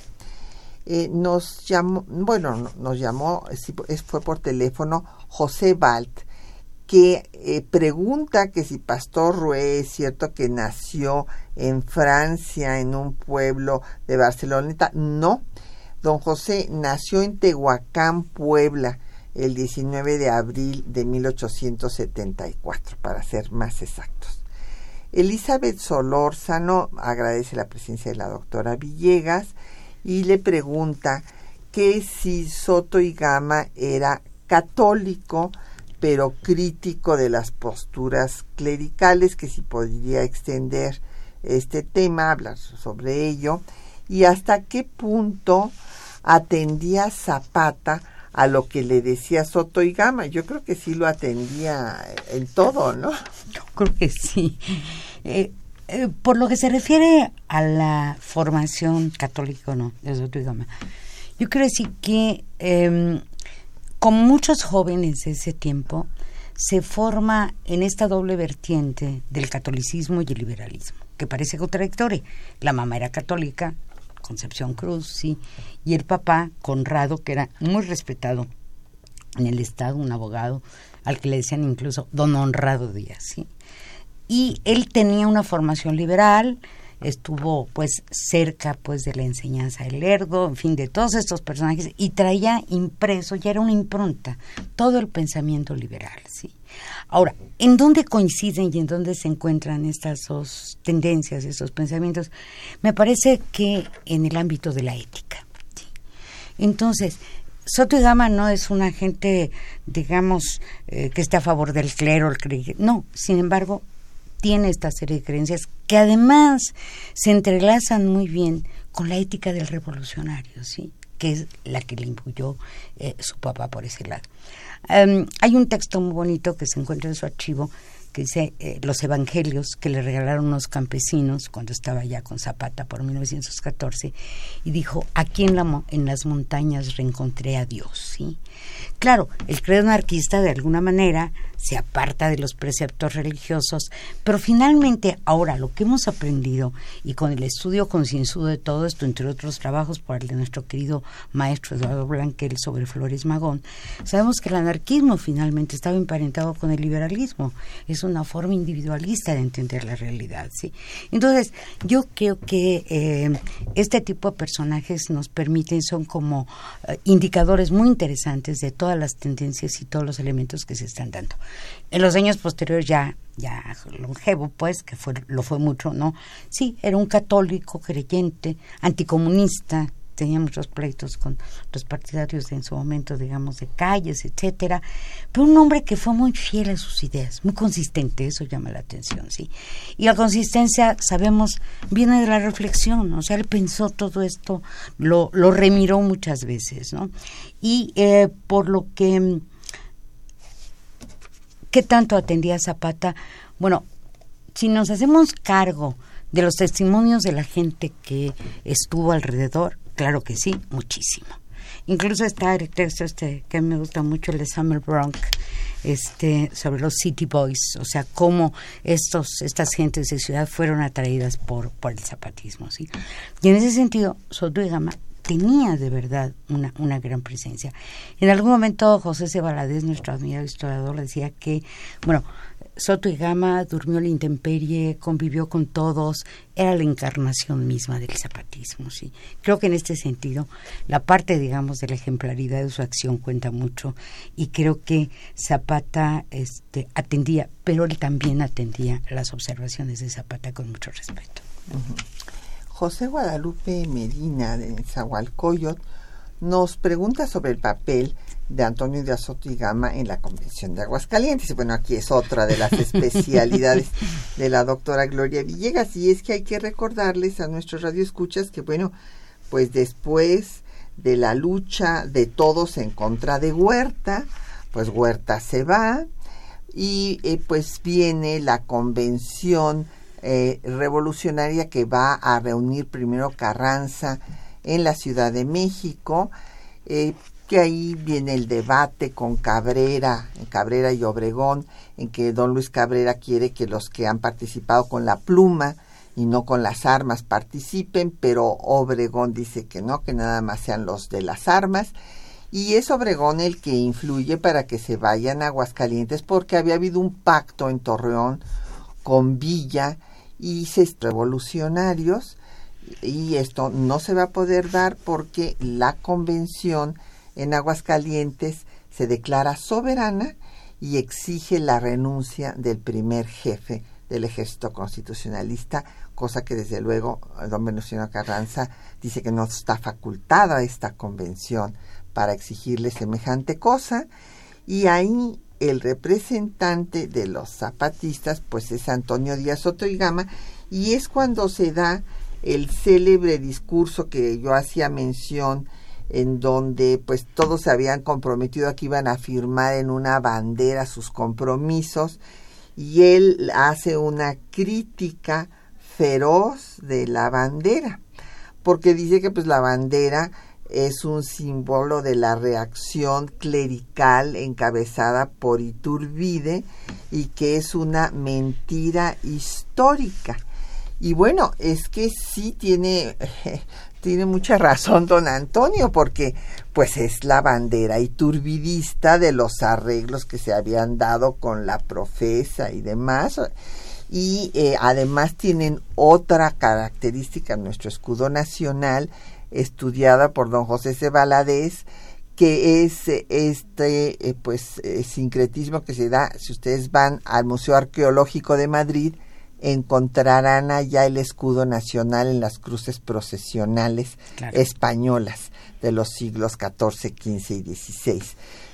Eh, nos llamó, bueno, nos llamó, fue por teléfono José Balt, que eh, pregunta que si Pastor Rué es cierto que nació en Francia, en un pueblo de Barceloneta. No, don José nació en Tehuacán, Puebla el 19 de abril de 1874, para ser más exactos. Elizabeth Solórzano agradece la presencia de la doctora Villegas y le pregunta que si Soto y Gama era católico, pero crítico de las posturas clericales, que si podría extender este tema, hablar sobre ello, y hasta qué punto atendía Zapata a lo que le decía Soto y Gama. Yo creo que sí lo atendía en todo, ¿no? Yo creo que sí. Eh, eh, por lo que se refiere a la formación católica, no, de Soto y Gama, yo quiero decir que eh, con muchos jóvenes de ese tiempo se forma en esta doble vertiente del catolicismo y el liberalismo, que parece contradictoria. La mamá era católica, Concepción Cruz, sí, y el papá, Conrado, que era muy respetado en el Estado, un abogado al que le decían incluso don Honrado Díaz, ¿sí? Y él tenía una formación liberal, estuvo pues cerca pues de la enseñanza del Lerdo, en fin, de todos estos personajes, y traía impreso, ya era una impronta, todo el pensamiento liberal, ¿sí? Ahora, ¿en dónde coinciden y en dónde se encuentran estas dos tendencias, estos pensamientos? Me parece que en el ámbito de la ética. Entonces, Soto y Gama no es una gente, digamos, eh, que esté a favor del clero, el no, sin embargo, tiene esta serie de creencias que además se entrelazan muy bien con la ética del revolucionario, ¿sí? Que es la que le impuyó eh, su papá por ese lado. Em, hay un texto muy bonito que se encuentra en su archivo dice eh, los evangelios que le regalaron unos campesinos cuando estaba ya con Zapata por 1914 y dijo aquí en, en las montañas reencontré a Dios sí claro el credo anarquista de alguna manera se aparta de los preceptos religiosos, pero finalmente ahora lo que hemos aprendido y con el estudio concienzudo de todo esto, entre otros trabajos por el de nuestro querido maestro Eduardo Blanquel sobre Flores Magón, sabemos que el anarquismo finalmente estaba emparentado con el liberalismo. Es una forma individualista de entender la realidad, ¿sí? Entonces, yo creo que eh, este tipo de personajes nos permiten, son como eh, indicadores muy interesantes de todas las tendencias y todos los elementos que se están dando. En los años posteriores ya ya longevo, pues, que fue, lo fue mucho, ¿no? Sí, era un católico creyente, anticomunista, tenía muchos pleitos con los partidarios en su momento, digamos, de calles, etcétera, pero un hombre que fue muy fiel a sus ideas, muy consistente, eso llama la atención, ¿sí? Y la consistencia, sabemos, viene de la reflexión, o sea, él pensó todo esto, lo, lo remiró muchas veces, ¿no? Y eh, por lo que, ¿qué tanto atendía Zapata? Bueno, si nos hacemos cargo de los testimonios de la gente que estuvo alrededor, Claro que sí, muchísimo. Incluso está el texto este que me gusta mucho, el de Summer Bronx, este, sobre los City Boys, o sea, cómo estos, estas gentes de ciudad fueron atraídas por, por el zapatismo. ¿sí? Y en ese sentido, Soto tenía de verdad una, una gran presencia. En algún momento José C. nuestro admirado historiador, decía que, bueno, Soto y Gama durmió la intemperie, convivió con todos, era la encarnación misma del zapatismo. ¿sí? Creo que en este sentido la parte, digamos, de la ejemplaridad de su acción cuenta mucho y creo que Zapata este, atendía, pero él también atendía las observaciones de Zapata con mucho respeto. José Guadalupe Medina de Zahualcoyot nos pregunta sobre el papel de Antonio de Azoto y Gama en la Convención de Aguascalientes. Bueno, aquí es otra de las [laughs] especialidades de la doctora Gloria Villegas y es que hay que recordarles a nuestros radioescuchas que, bueno, pues después de la lucha de todos en contra de Huerta, pues Huerta se va y eh, pues viene la convención eh, revolucionaria que va a reunir primero Carranza en la Ciudad de México. Eh, que ahí viene el debate con Cabrera, Cabrera y Obregón, en que don Luis Cabrera quiere que los que han participado con la pluma y no con las armas participen, pero Obregón dice que no, que nada más sean los de las armas. Y es Obregón el que influye para que se vayan a Aguascalientes porque había habido un pacto en Torreón con Villa y revolucionarios y esto no se va a poder dar porque la convención en Aguascalientes se declara soberana y exige la renuncia del primer jefe del ejército constitucionalista, cosa que desde luego don Venustiano Carranza dice que no está facultada esta convención para exigirle semejante cosa, y ahí el representante de los zapatistas pues es Antonio Díaz Soto y Gama, y es cuando se da el célebre discurso que yo hacía mención en donde pues todos se habían comprometido a que iban a firmar en una bandera sus compromisos y él hace una crítica feroz de la bandera porque dice que pues la bandera es un símbolo de la reacción clerical encabezada por Iturbide y que es una mentira histórica. Y bueno, es que sí tiene [laughs] tiene mucha razón don Antonio, porque pues es la bandera iturbidista de los arreglos que se habían dado con la profesa y demás. Y eh, además tienen otra característica en nuestro escudo nacional, estudiada por don José C. que es este eh, pues eh, sincretismo que se da si ustedes van al Museo Arqueológico de Madrid encontrarán allá el escudo nacional en las cruces procesionales españolas de los siglos XIV, XV y XVI.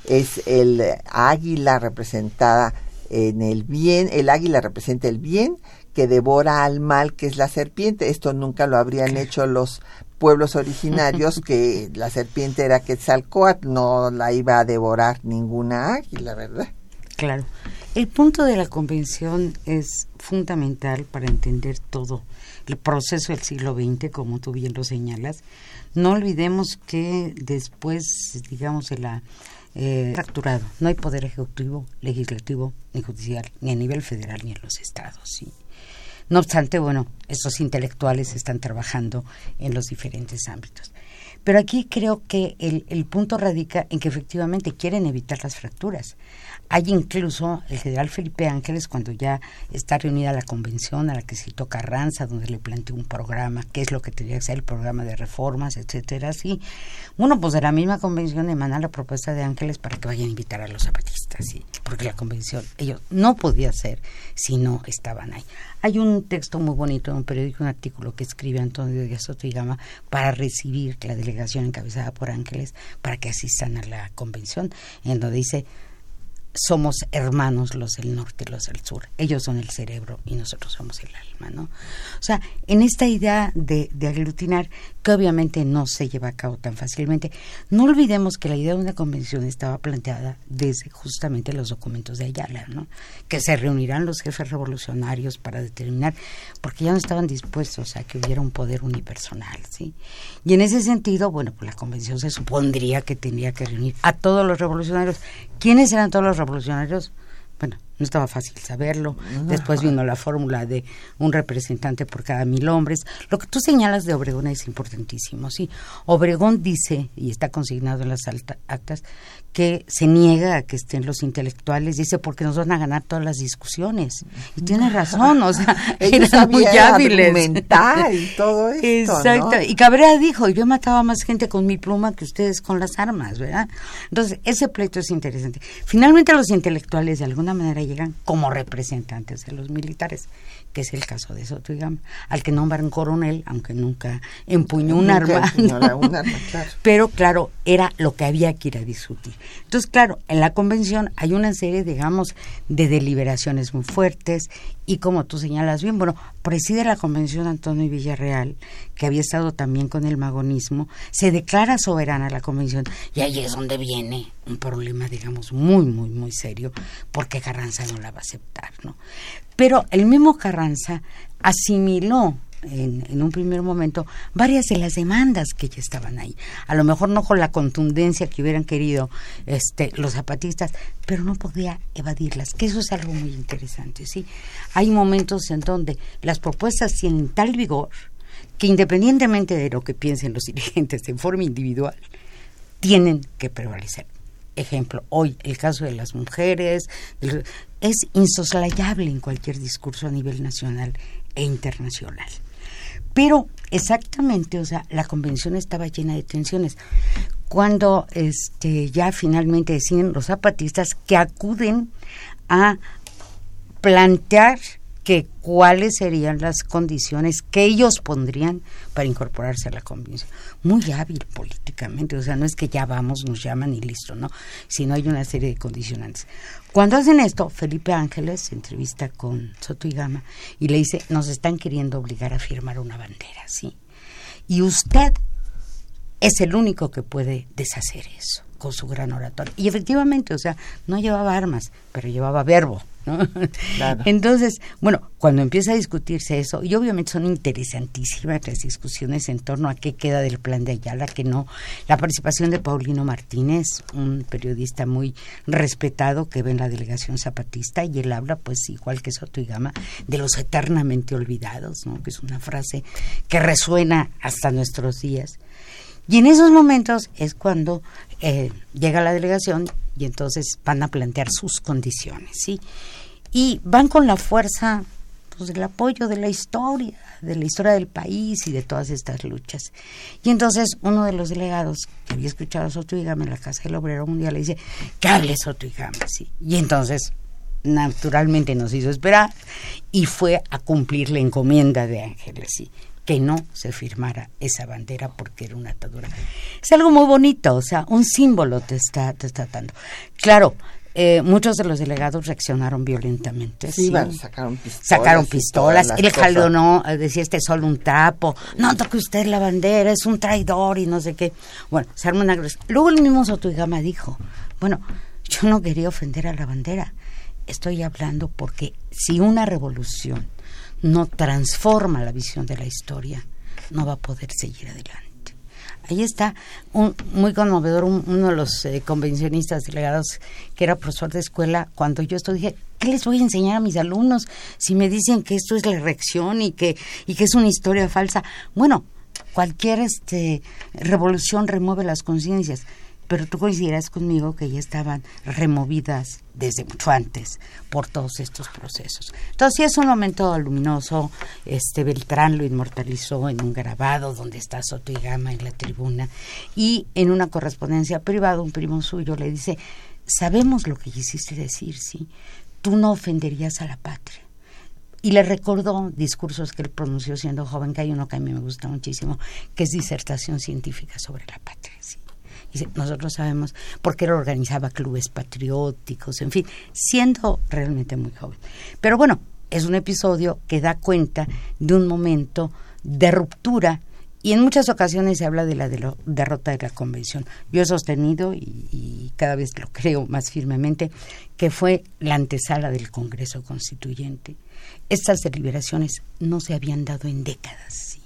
Es el águila representada en el bien, el águila representa el bien que devora al mal, que es la serpiente. Esto nunca lo habrían hecho los pueblos [laughs] originarios, que la serpiente era Quetzalcoatl, no la iba a devorar ninguna águila, ¿verdad? Claro. El punto de la convención es fundamental para entender todo el proceso del siglo XX, como tú bien lo señalas. No olvidemos que después, digamos, de la eh, fracturado, no hay poder ejecutivo, legislativo ni judicial, ni a nivel federal ni en los estados. ¿sí? No obstante, bueno, estos intelectuales están trabajando en los diferentes ámbitos. Pero aquí creo que el, el punto radica en que efectivamente quieren evitar las fracturas hay incluso el general Felipe Ángeles, cuando ya está reunida la convención a la que citó Carranza, donde le planteó un programa, qué es lo que tendría que ser el programa de reformas, etcétera, así. Bueno, pues de la misma convención emana la propuesta de Ángeles para que vayan a invitar a los zapatistas, ¿sí? porque la convención, ellos no podía ser si no estaban ahí. Hay un texto muy bonito en un periódico, un artículo que escribe Antonio Díaz Soto y Gama para recibir la delegación encabezada por Ángeles para que asistan a la convención, en donde dice somos hermanos los del norte y los del sur. Ellos son el cerebro y nosotros somos el alma, ¿no? O sea, en esta idea de, aglutinar, que obviamente no se lleva a cabo tan fácilmente, no olvidemos que la idea de una convención estaba planteada desde justamente los documentos de Ayala, ¿no? Que se reunirán los jefes revolucionarios para determinar, porque ya no estaban dispuestos a que hubiera un poder unipersonal, ¿sí? Y en ese sentido, bueno, pues la convención se supondría que tenía que reunir a todos los revolucionarios. ¿Quiénes eran todos los revolucionarios? Bueno, no estaba fácil saberlo. Después vino la fórmula de un representante por cada mil hombres. Lo que tú señalas de Obregón es importantísimo. Sí, Obregón dice, y está consignado en las actas, que se niega a que estén los intelectuales, dice, porque nos van a ganar todas las discusiones. Y tiene [laughs] razón, o sea, [laughs] eran muy hábiles. y todo [laughs] esto, Exacto. Y Cabrera dijo, yo mataba más gente con mi pluma que ustedes con las armas, ¿verdad? Entonces, ese pleito es interesante. Finalmente los intelectuales de alguna manera llegan como representantes de los militares que es el caso de Soto y Gama, al que nombran coronel, aunque nunca empuñó un arma. [laughs] Pero claro, era lo que había que ir a discutir. Entonces, claro, en la convención hay una serie, digamos, de deliberaciones muy fuertes y como tú señalas bien, bueno, preside la convención Antonio Villarreal, que había estado también con el magonismo, se declara soberana la convención y ahí es donde viene un problema, digamos, muy, muy, muy serio, porque Carranza no la va a aceptar, ¿no? Pero el mismo Carranza asimiló en, un primer momento varias de las demandas que ya estaban ahí. A lo mejor no con la contundencia que hubieran querido este, los zapatistas, pero no podía evadirlas, que eso es algo muy interesante. ¿sí? Hay momentos en donde las propuestas tienen tal vigor que independientemente de lo que piensen los [laughs] dirigentes en forma individual, tienen que prevalecer. Ejemplo, hoy el caso de las mujeres, es insoslayable en cualquier discurso a nivel nacional e internacional. Pero exactamente, o sea, la convención estaba llena de tensiones. Cuando este, ya finalmente deciden los zapatistas que acuden a plantear que cuáles serían las condiciones que ellos pondrían para incorporarse a la convención. Muy hábil políticamente, o sea, no es que ya vamos, nos llaman y listo, ¿no? Sino hay una serie de condicionantes. Cuando hacen esto, Felipe Ángeles entrevista con Soto y Gama y le dice, nos están queriendo obligar a firmar una bandera, ¿sí? Y usted es el único que puede deshacer eso con su gran oratoria. Y efectivamente, o sea, no llevaba armas, pero llevaba verbo. Entonces, bueno, cuando empieza a discutirse eso, y obviamente son interesantísimas las discusiones en torno a qué queda del plan de Ayala, que no, la participación de Paulino Martínez, un periodista muy respetado que ve en la delegación zapatista, y él habla, pues igual que Soto y Gama, de los eternamente olvidados, ¿no? que es una frase que resuena hasta nuestros días. Y en esos momentos es cuando eh, llega la delegación y entonces van a plantear sus condiciones, ¿sí? Y van con la fuerza pues, del apoyo de la historia, de la historia del país y de todas estas luchas. Y entonces uno de los delegados que había escuchado a Soto en la Casa del Obrero Mundial le dice, que hable ¿sí? Y entonces naturalmente nos hizo esperar y fue a cumplir la encomienda de Ángeles, ¿sí? Que no se firmara esa bandera porque era una atadura. Es algo muy bonito, o sea, un símbolo te está, te está dando. Claro, eh, muchos de los delegados reaccionaron violentamente. Sí, sacaron pistolas. Sacaron pistolas. El no decía, este es solo un trapo. No toque usted la bandera, es un traidor y no sé qué. Bueno, se armó una Luego el mismo Sotoigama dijo, bueno, yo no quería ofender a la bandera. Estoy hablando porque si una revolución no transforma la visión de la historia, no va a poder seguir adelante. Ahí está, un, muy conmovedor, uno de los eh, convencionistas delegados que era profesor de escuela, cuando yo esto dije, ¿qué les voy a enseñar a mis alumnos si me dicen que esto es la reacción y que, y que es una historia falsa? Bueno, cualquier este, revolución remueve las conciencias. Pero tú coincidirás conmigo que ya estaban removidas desde mucho antes por todos estos procesos. Entonces, sí es un momento luminoso. Este Beltrán lo inmortalizó en un grabado donde está Soto y Gama en la tribuna y en una correspondencia privada un primo suyo le dice, sabemos lo que quisiste decir, sí, tú no ofenderías a la patria. Y le recordó discursos que él pronunció siendo joven, que hay uno que a mí me gusta muchísimo, que es disertación científica sobre la patria. ¿sí? Dice, nosotros sabemos, porque él organizaba clubes patrióticos, en fin, siendo realmente muy joven. Pero bueno, es un episodio que da cuenta de un momento de ruptura y en muchas ocasiones se habla de la, de derrota de la convención. Yo he sostenido, y, y, cada vez lo [laughs] creo más firmemente, que fue la antesala del Congreso Constituyente. Estas deliberaciones no se habían dado en décadas. ¿sí?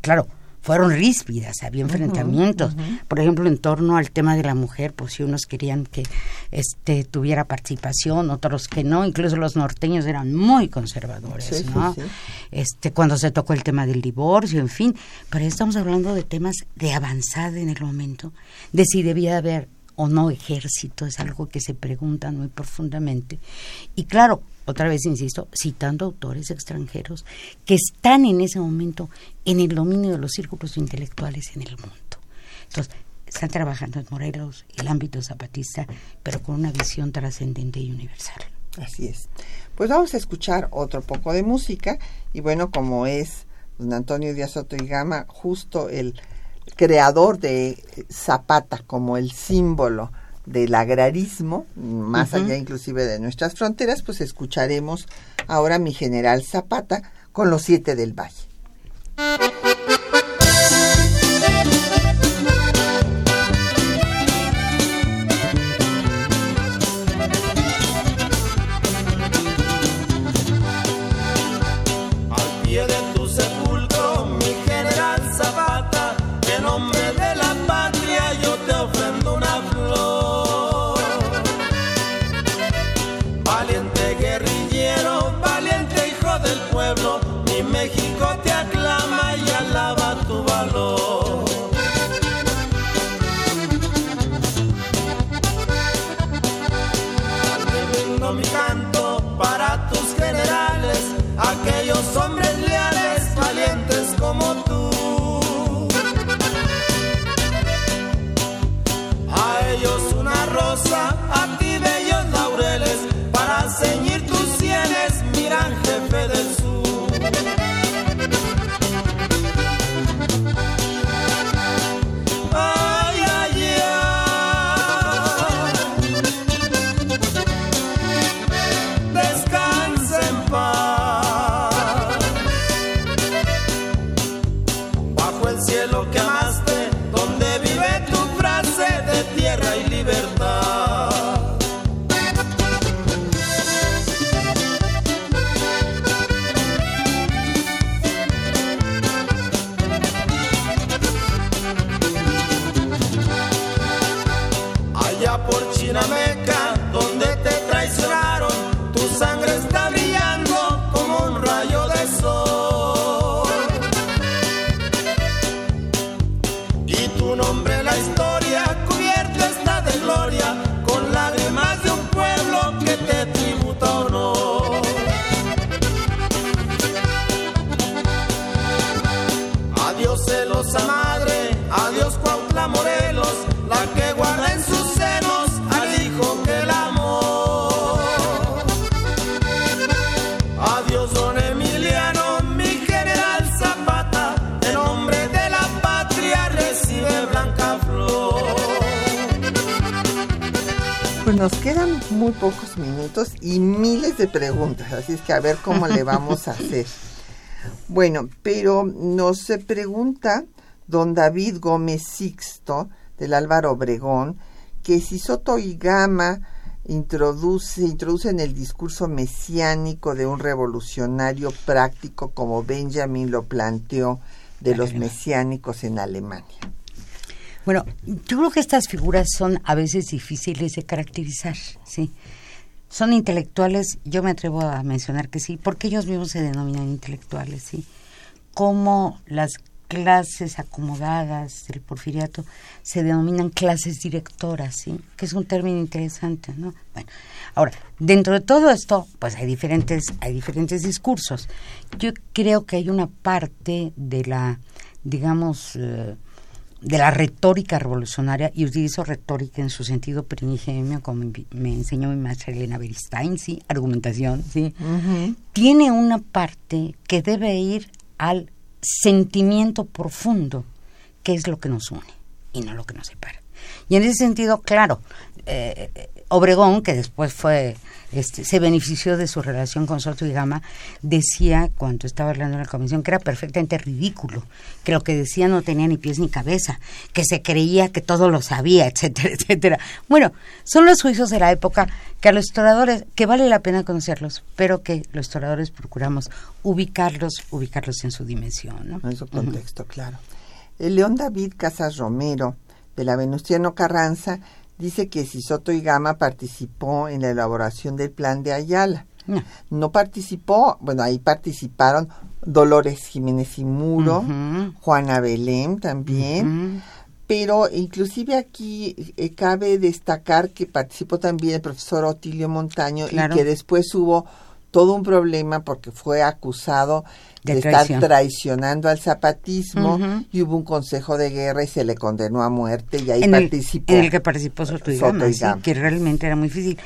Claro, fueron ríspidas, había enfrentamientos. Uh -huh, uh -huh. Por ejemplo, en torno al tema de la mujer, pues si unos querían que este tuviera participación, otros que no, incluso los norteños eran muy conservadores, sí, ¿no? Sí, sí. Este, cuando se tocó el tema del divorcio, en fin, pero estamos hablando de temas de avanzada en el momento, de si debía haber o no ejército, es algo que se preguntan muy profundamente. Y claro, otra vez insisto, citando autores extranjeros que están en ese momento en el dominio de los círculos intelectuales en el mundo. Entonces, están trabajando en Morelos, el ámbito zapatista, pero con una visión trascendente y universal. Así es. Pues vamos a escuchar otro poco de música y bueno, como es don Antonio Díaz Soto y Gama, justo el creador de Zapata como el símbolo del agrarismo, más uh -huh. allá inclusive de nuestras fronteras, pues escucharemos ahora mi general Zapata con los siete del Valle. Preguntas, así es que a ver cómo le vamos a hacer. Bueno, pero nos se pregunta don David Gómez Sixto del Álvaro Obregón que si Soto y Gama introduce, introduce en el discurso mesiánico de un revolucionario práctico como Benjamin lo planteó de los mesiánicos en Alemania. Bueno, yo creo que estas figuras son a veces difíciles de caracterizar, sí. Son intelectuales, yo me atrevo a mencionar que sí, porque ellos mismos se denominan intelectuales, sí. Como las clases acomodadas del porfiriato se denominan clases directoras, ¿sí? Que es un término interesante, ¿no? Bueno, ahora, dentro de todo esto, pues hay diferentes, hay diferentes discursos. Yo creo que hay una parte de la, digamos, eh, de la retórica revolucionaria, y utilizo retórica en su sentido primigenio, como me enseñó mi maestra Elena Beristain, ¿sí? Argumentación, ¿sí? Tiene una parte que debe ir al sentimiento profundo, que es lo que nos une y no lo que nos separa. Y en ese sentido, claro, eh, Obregón, que después fue, este, se benefició de su relación con Soto y Gama, decía, cuando estaba hablando en la comisión, que era perfectamente ridículo, que lo que decía no tenía ni pies ni cabeza, que se creía que todo lo sabía, [laughs] etcétera, etcétera. Bueno, son los juicios de la época que a los historiadores, que vale la pena conocerlos, pero que los historiadores procuramos ubicarlos, ubicarlos en su dimensión. ¿no? En su contexto, claro. El León David Casas Romero, de la Venustiano Carranza, dice que si Soto y Gama participó en la elaboración del plan de Ayala. No. No participó, bueno, ahí participaron Dolores Jiménez y Muro. Juana Belén también, pero inclusive aquí eh, cabe destacar que participó también el profesor Otilio Montaño Claro. y que después hubo todo un problema porque fue acusado de, De estar traicionando al zapatismo y hubo un consejo de guerra y se le condenó a muerte y ahí en, el, participó. en el que participó Soto y Soto Gama, y sí, que realmente era muy difícil.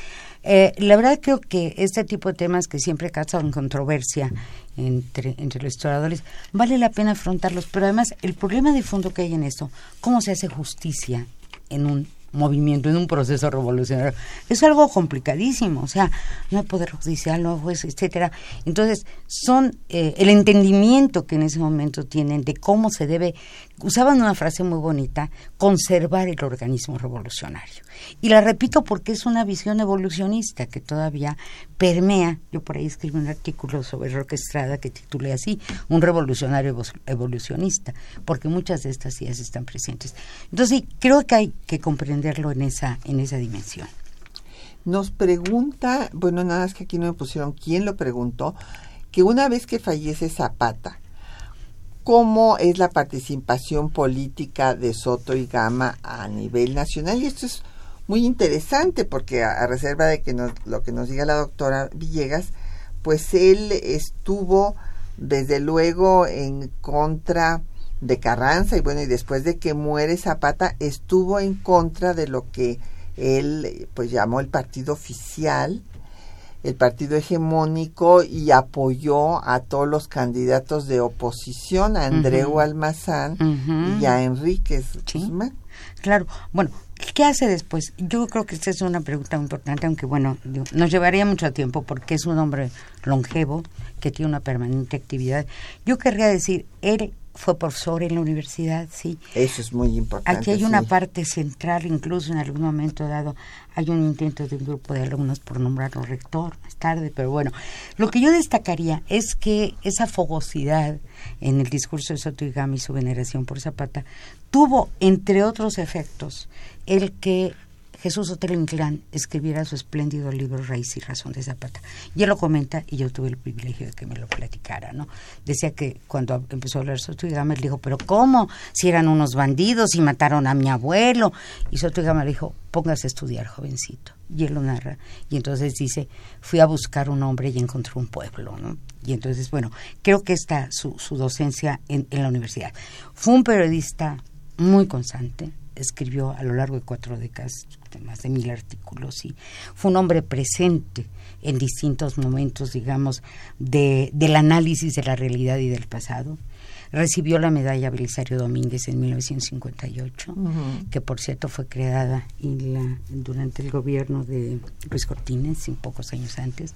Eh, la verdad creo que este tipo de temas que siempre causan controversia entre, entre los historiadores, vale la pena afrontarlos, pero además el problema de fondo que hay en esto, cómo se hace justicia en un movimiento, en un proceso revolucionario, es algo complicadísimo, o sea, no hay poder judicial, no hay juez, etcétera. Entonces, son eh, el entendimiento que en ese momento tienen de cómo se debe, usaban una frase muy bonita, conservar el organismo revolucionario. Y la repito porque es una visión evolucionista que todavía permea, yo por ahí escribí un artículo sobre Roque Estrada que titulé así, un revolucionario evo- evolucionista, porque muchas de estas ideas están presentes. Entonces, creo que hay que comprenderlo en esa, en esa dimensión. Nos pregunta, bueno, nada más que aquí no me pusieron quién lo preguntó, que una vez que fallece Zapata, ¿cómo es la participación política de Soto y Gama a nivel nacional? Y esto es muy interesante porque a, reserva de que lo que nos diga la doctora Villegas, pues él estuvo desde luego en contra de Carranza y bueno, y después de que muere Zapata, estuvo en contra de lo que él pues llamó el partido oficial, el partido hegemónico y apoyó a todos los candidatos de oposición, a Andreu. Almazán y a Enríquez Sí. Guzmán. Claro, bueno, ¿qué hace después? Yo creo que esta es una pregunta muy importante, aunque bueno, nos llevaría mucho tiempo porque es un hombre longevo que tiene una permanente actividad. Yo querría decir, él fue profesor en la universidad, sí. Eso es muy importante. Aquí hay una parte central, incluso en algún momento dado, hay un intento de un grupo de alumnos por nombrarlo rector más tarde, pero bueno, lo que yo destacaría es que esa fogosidad en el discurso de Soto y Gama y su veneración por Zapata tuvo, entre otros efectos, el que Jesús Otero Inclán escribiera su espléndido libro Raíz y Razón de Zapata. Y él lo comenta y yo tuve el privilegio de que me lo platicara, ¿no? Decía que cuando empezó a hablar Soto Gama, él dijo, pero ¿cómo? Si eran unos bandidos y mataron a mi abuelo. Y Soto y Gama le dijo, póngase a estudiar, jovencito. Y él lo narra. Y entonces dice, fui a buscar un hombre y encontré un pueblo, ¿no? Y entonces, bueno, creo que está su, docencia en, en la universidad. Fue un periodista muy constante, escribió a lo largo de cuatro décadas más de mil artículos y fue un hombre presente en distintos momentos, digamos, de, del análisis de la realidad y del pasado. Recibió la medalla Belisario Domínguez en 1958, que por cierto fue creada en la- durante el gobierno de Luis Cortines, un pocos años antes.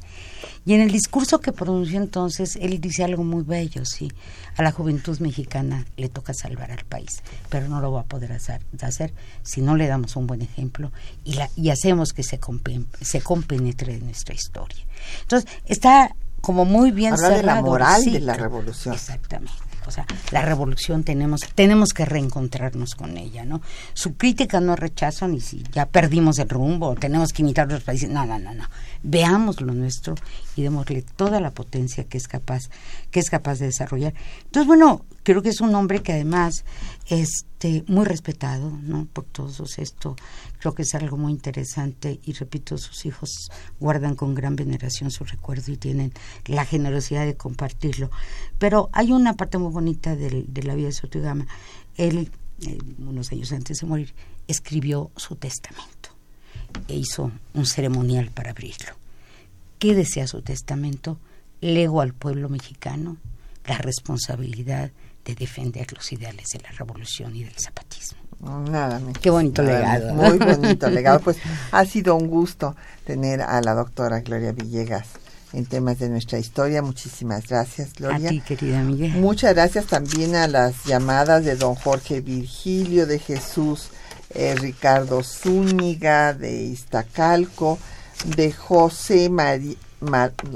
Y en el discurso que pronunció entonces, él dice algo muy bello, sí, a la juventud mexicana le toca salvar al país, pero no lo va a poder hacer, hacer si no le damos un buen ejemplo y, la, y hacemos que se, compen- se compenetre de nuestra historia. Entonces, está como muy bien Habla de la moral de la revolución. Exactamente. O sea, la revolución tenemos, tenemos que reencontrarnos con ella, ¿no? Su crítica no rechazo ni si ya perdimos el rumbo, tenemos que imitar otros países. No, no, no, no. Veamos lo nuestro y démosle toda la potencia que es capaz, que es capaz de desarrollar. Entonces, bueno, creo que es un hombre que además este muy respetado no por todos esto creo que es algo muy interesante y repito sus hijos guardan con gran veneración su recuerdo y tienen la generosidad de compartirlo. Pero hay una parte muy bonita de la vida de Sotogama él eh, unos años antes de morir escribió su testamento e hizo un ceremonial para abrirlo. Qué decía su testamento lego al pueblo mexicano la responsabilidad de defender los ideales de la revolución y del zapatismo. Nada, Qué bonito legado. Muy bonito legado. Pues [laughs] ha sido un gusto tener a la doctora Gloria Villegas en temas de nuestra historia. Muchísimas gracias, Gloria. A ti, querida Miguel. Muchas gracias también a las llamadas de don Jorge Virgilio, de Jesús eh, Ricardo Zúñiga, de Iztacalco, de José María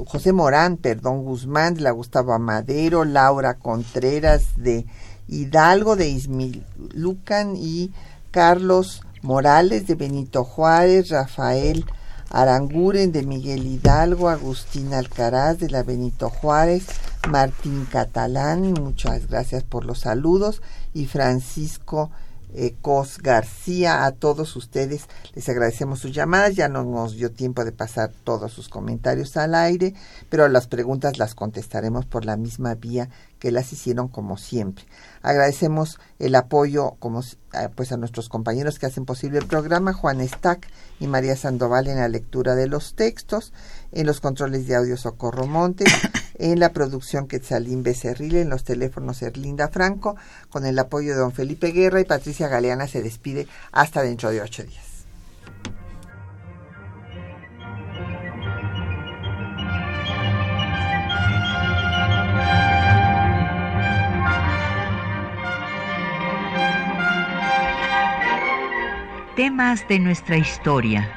José Morán, perdón, Guzmán, de la Gustavo Amadero, Laura Contreras de Hidalgo, de Ismilucan y Carlos Morales de Benito Juárez, Rafael Aranguren de Miguel Hidalgo, Agustín Alcaraz de la Benito Juárez, Martín Catalán, muchas gracias por los saludos, y Francisco eh, Cos García, a todos ustedes les agradecemos sus llamadas, ya no nos dio tiempo de pasar todos sus comentarios al aire, pero las preguntas las contestaremos por la misma vía que las hicieron como siempre. Agradecemos el apoyo como, pues a nuestros compañeros que hacen posible el programa, Juan Stack y María Sandoval en la lectura de los textos, en los controles de audio Socorro Montes, [coughs] en la producción Quetzalín Becerril, en los teléfonos Erlinda Franco, con el apoyo de don Felipe Guerra y Patricia Galeana se despide hasta dentro de ocho días. Temas de nuestra historia.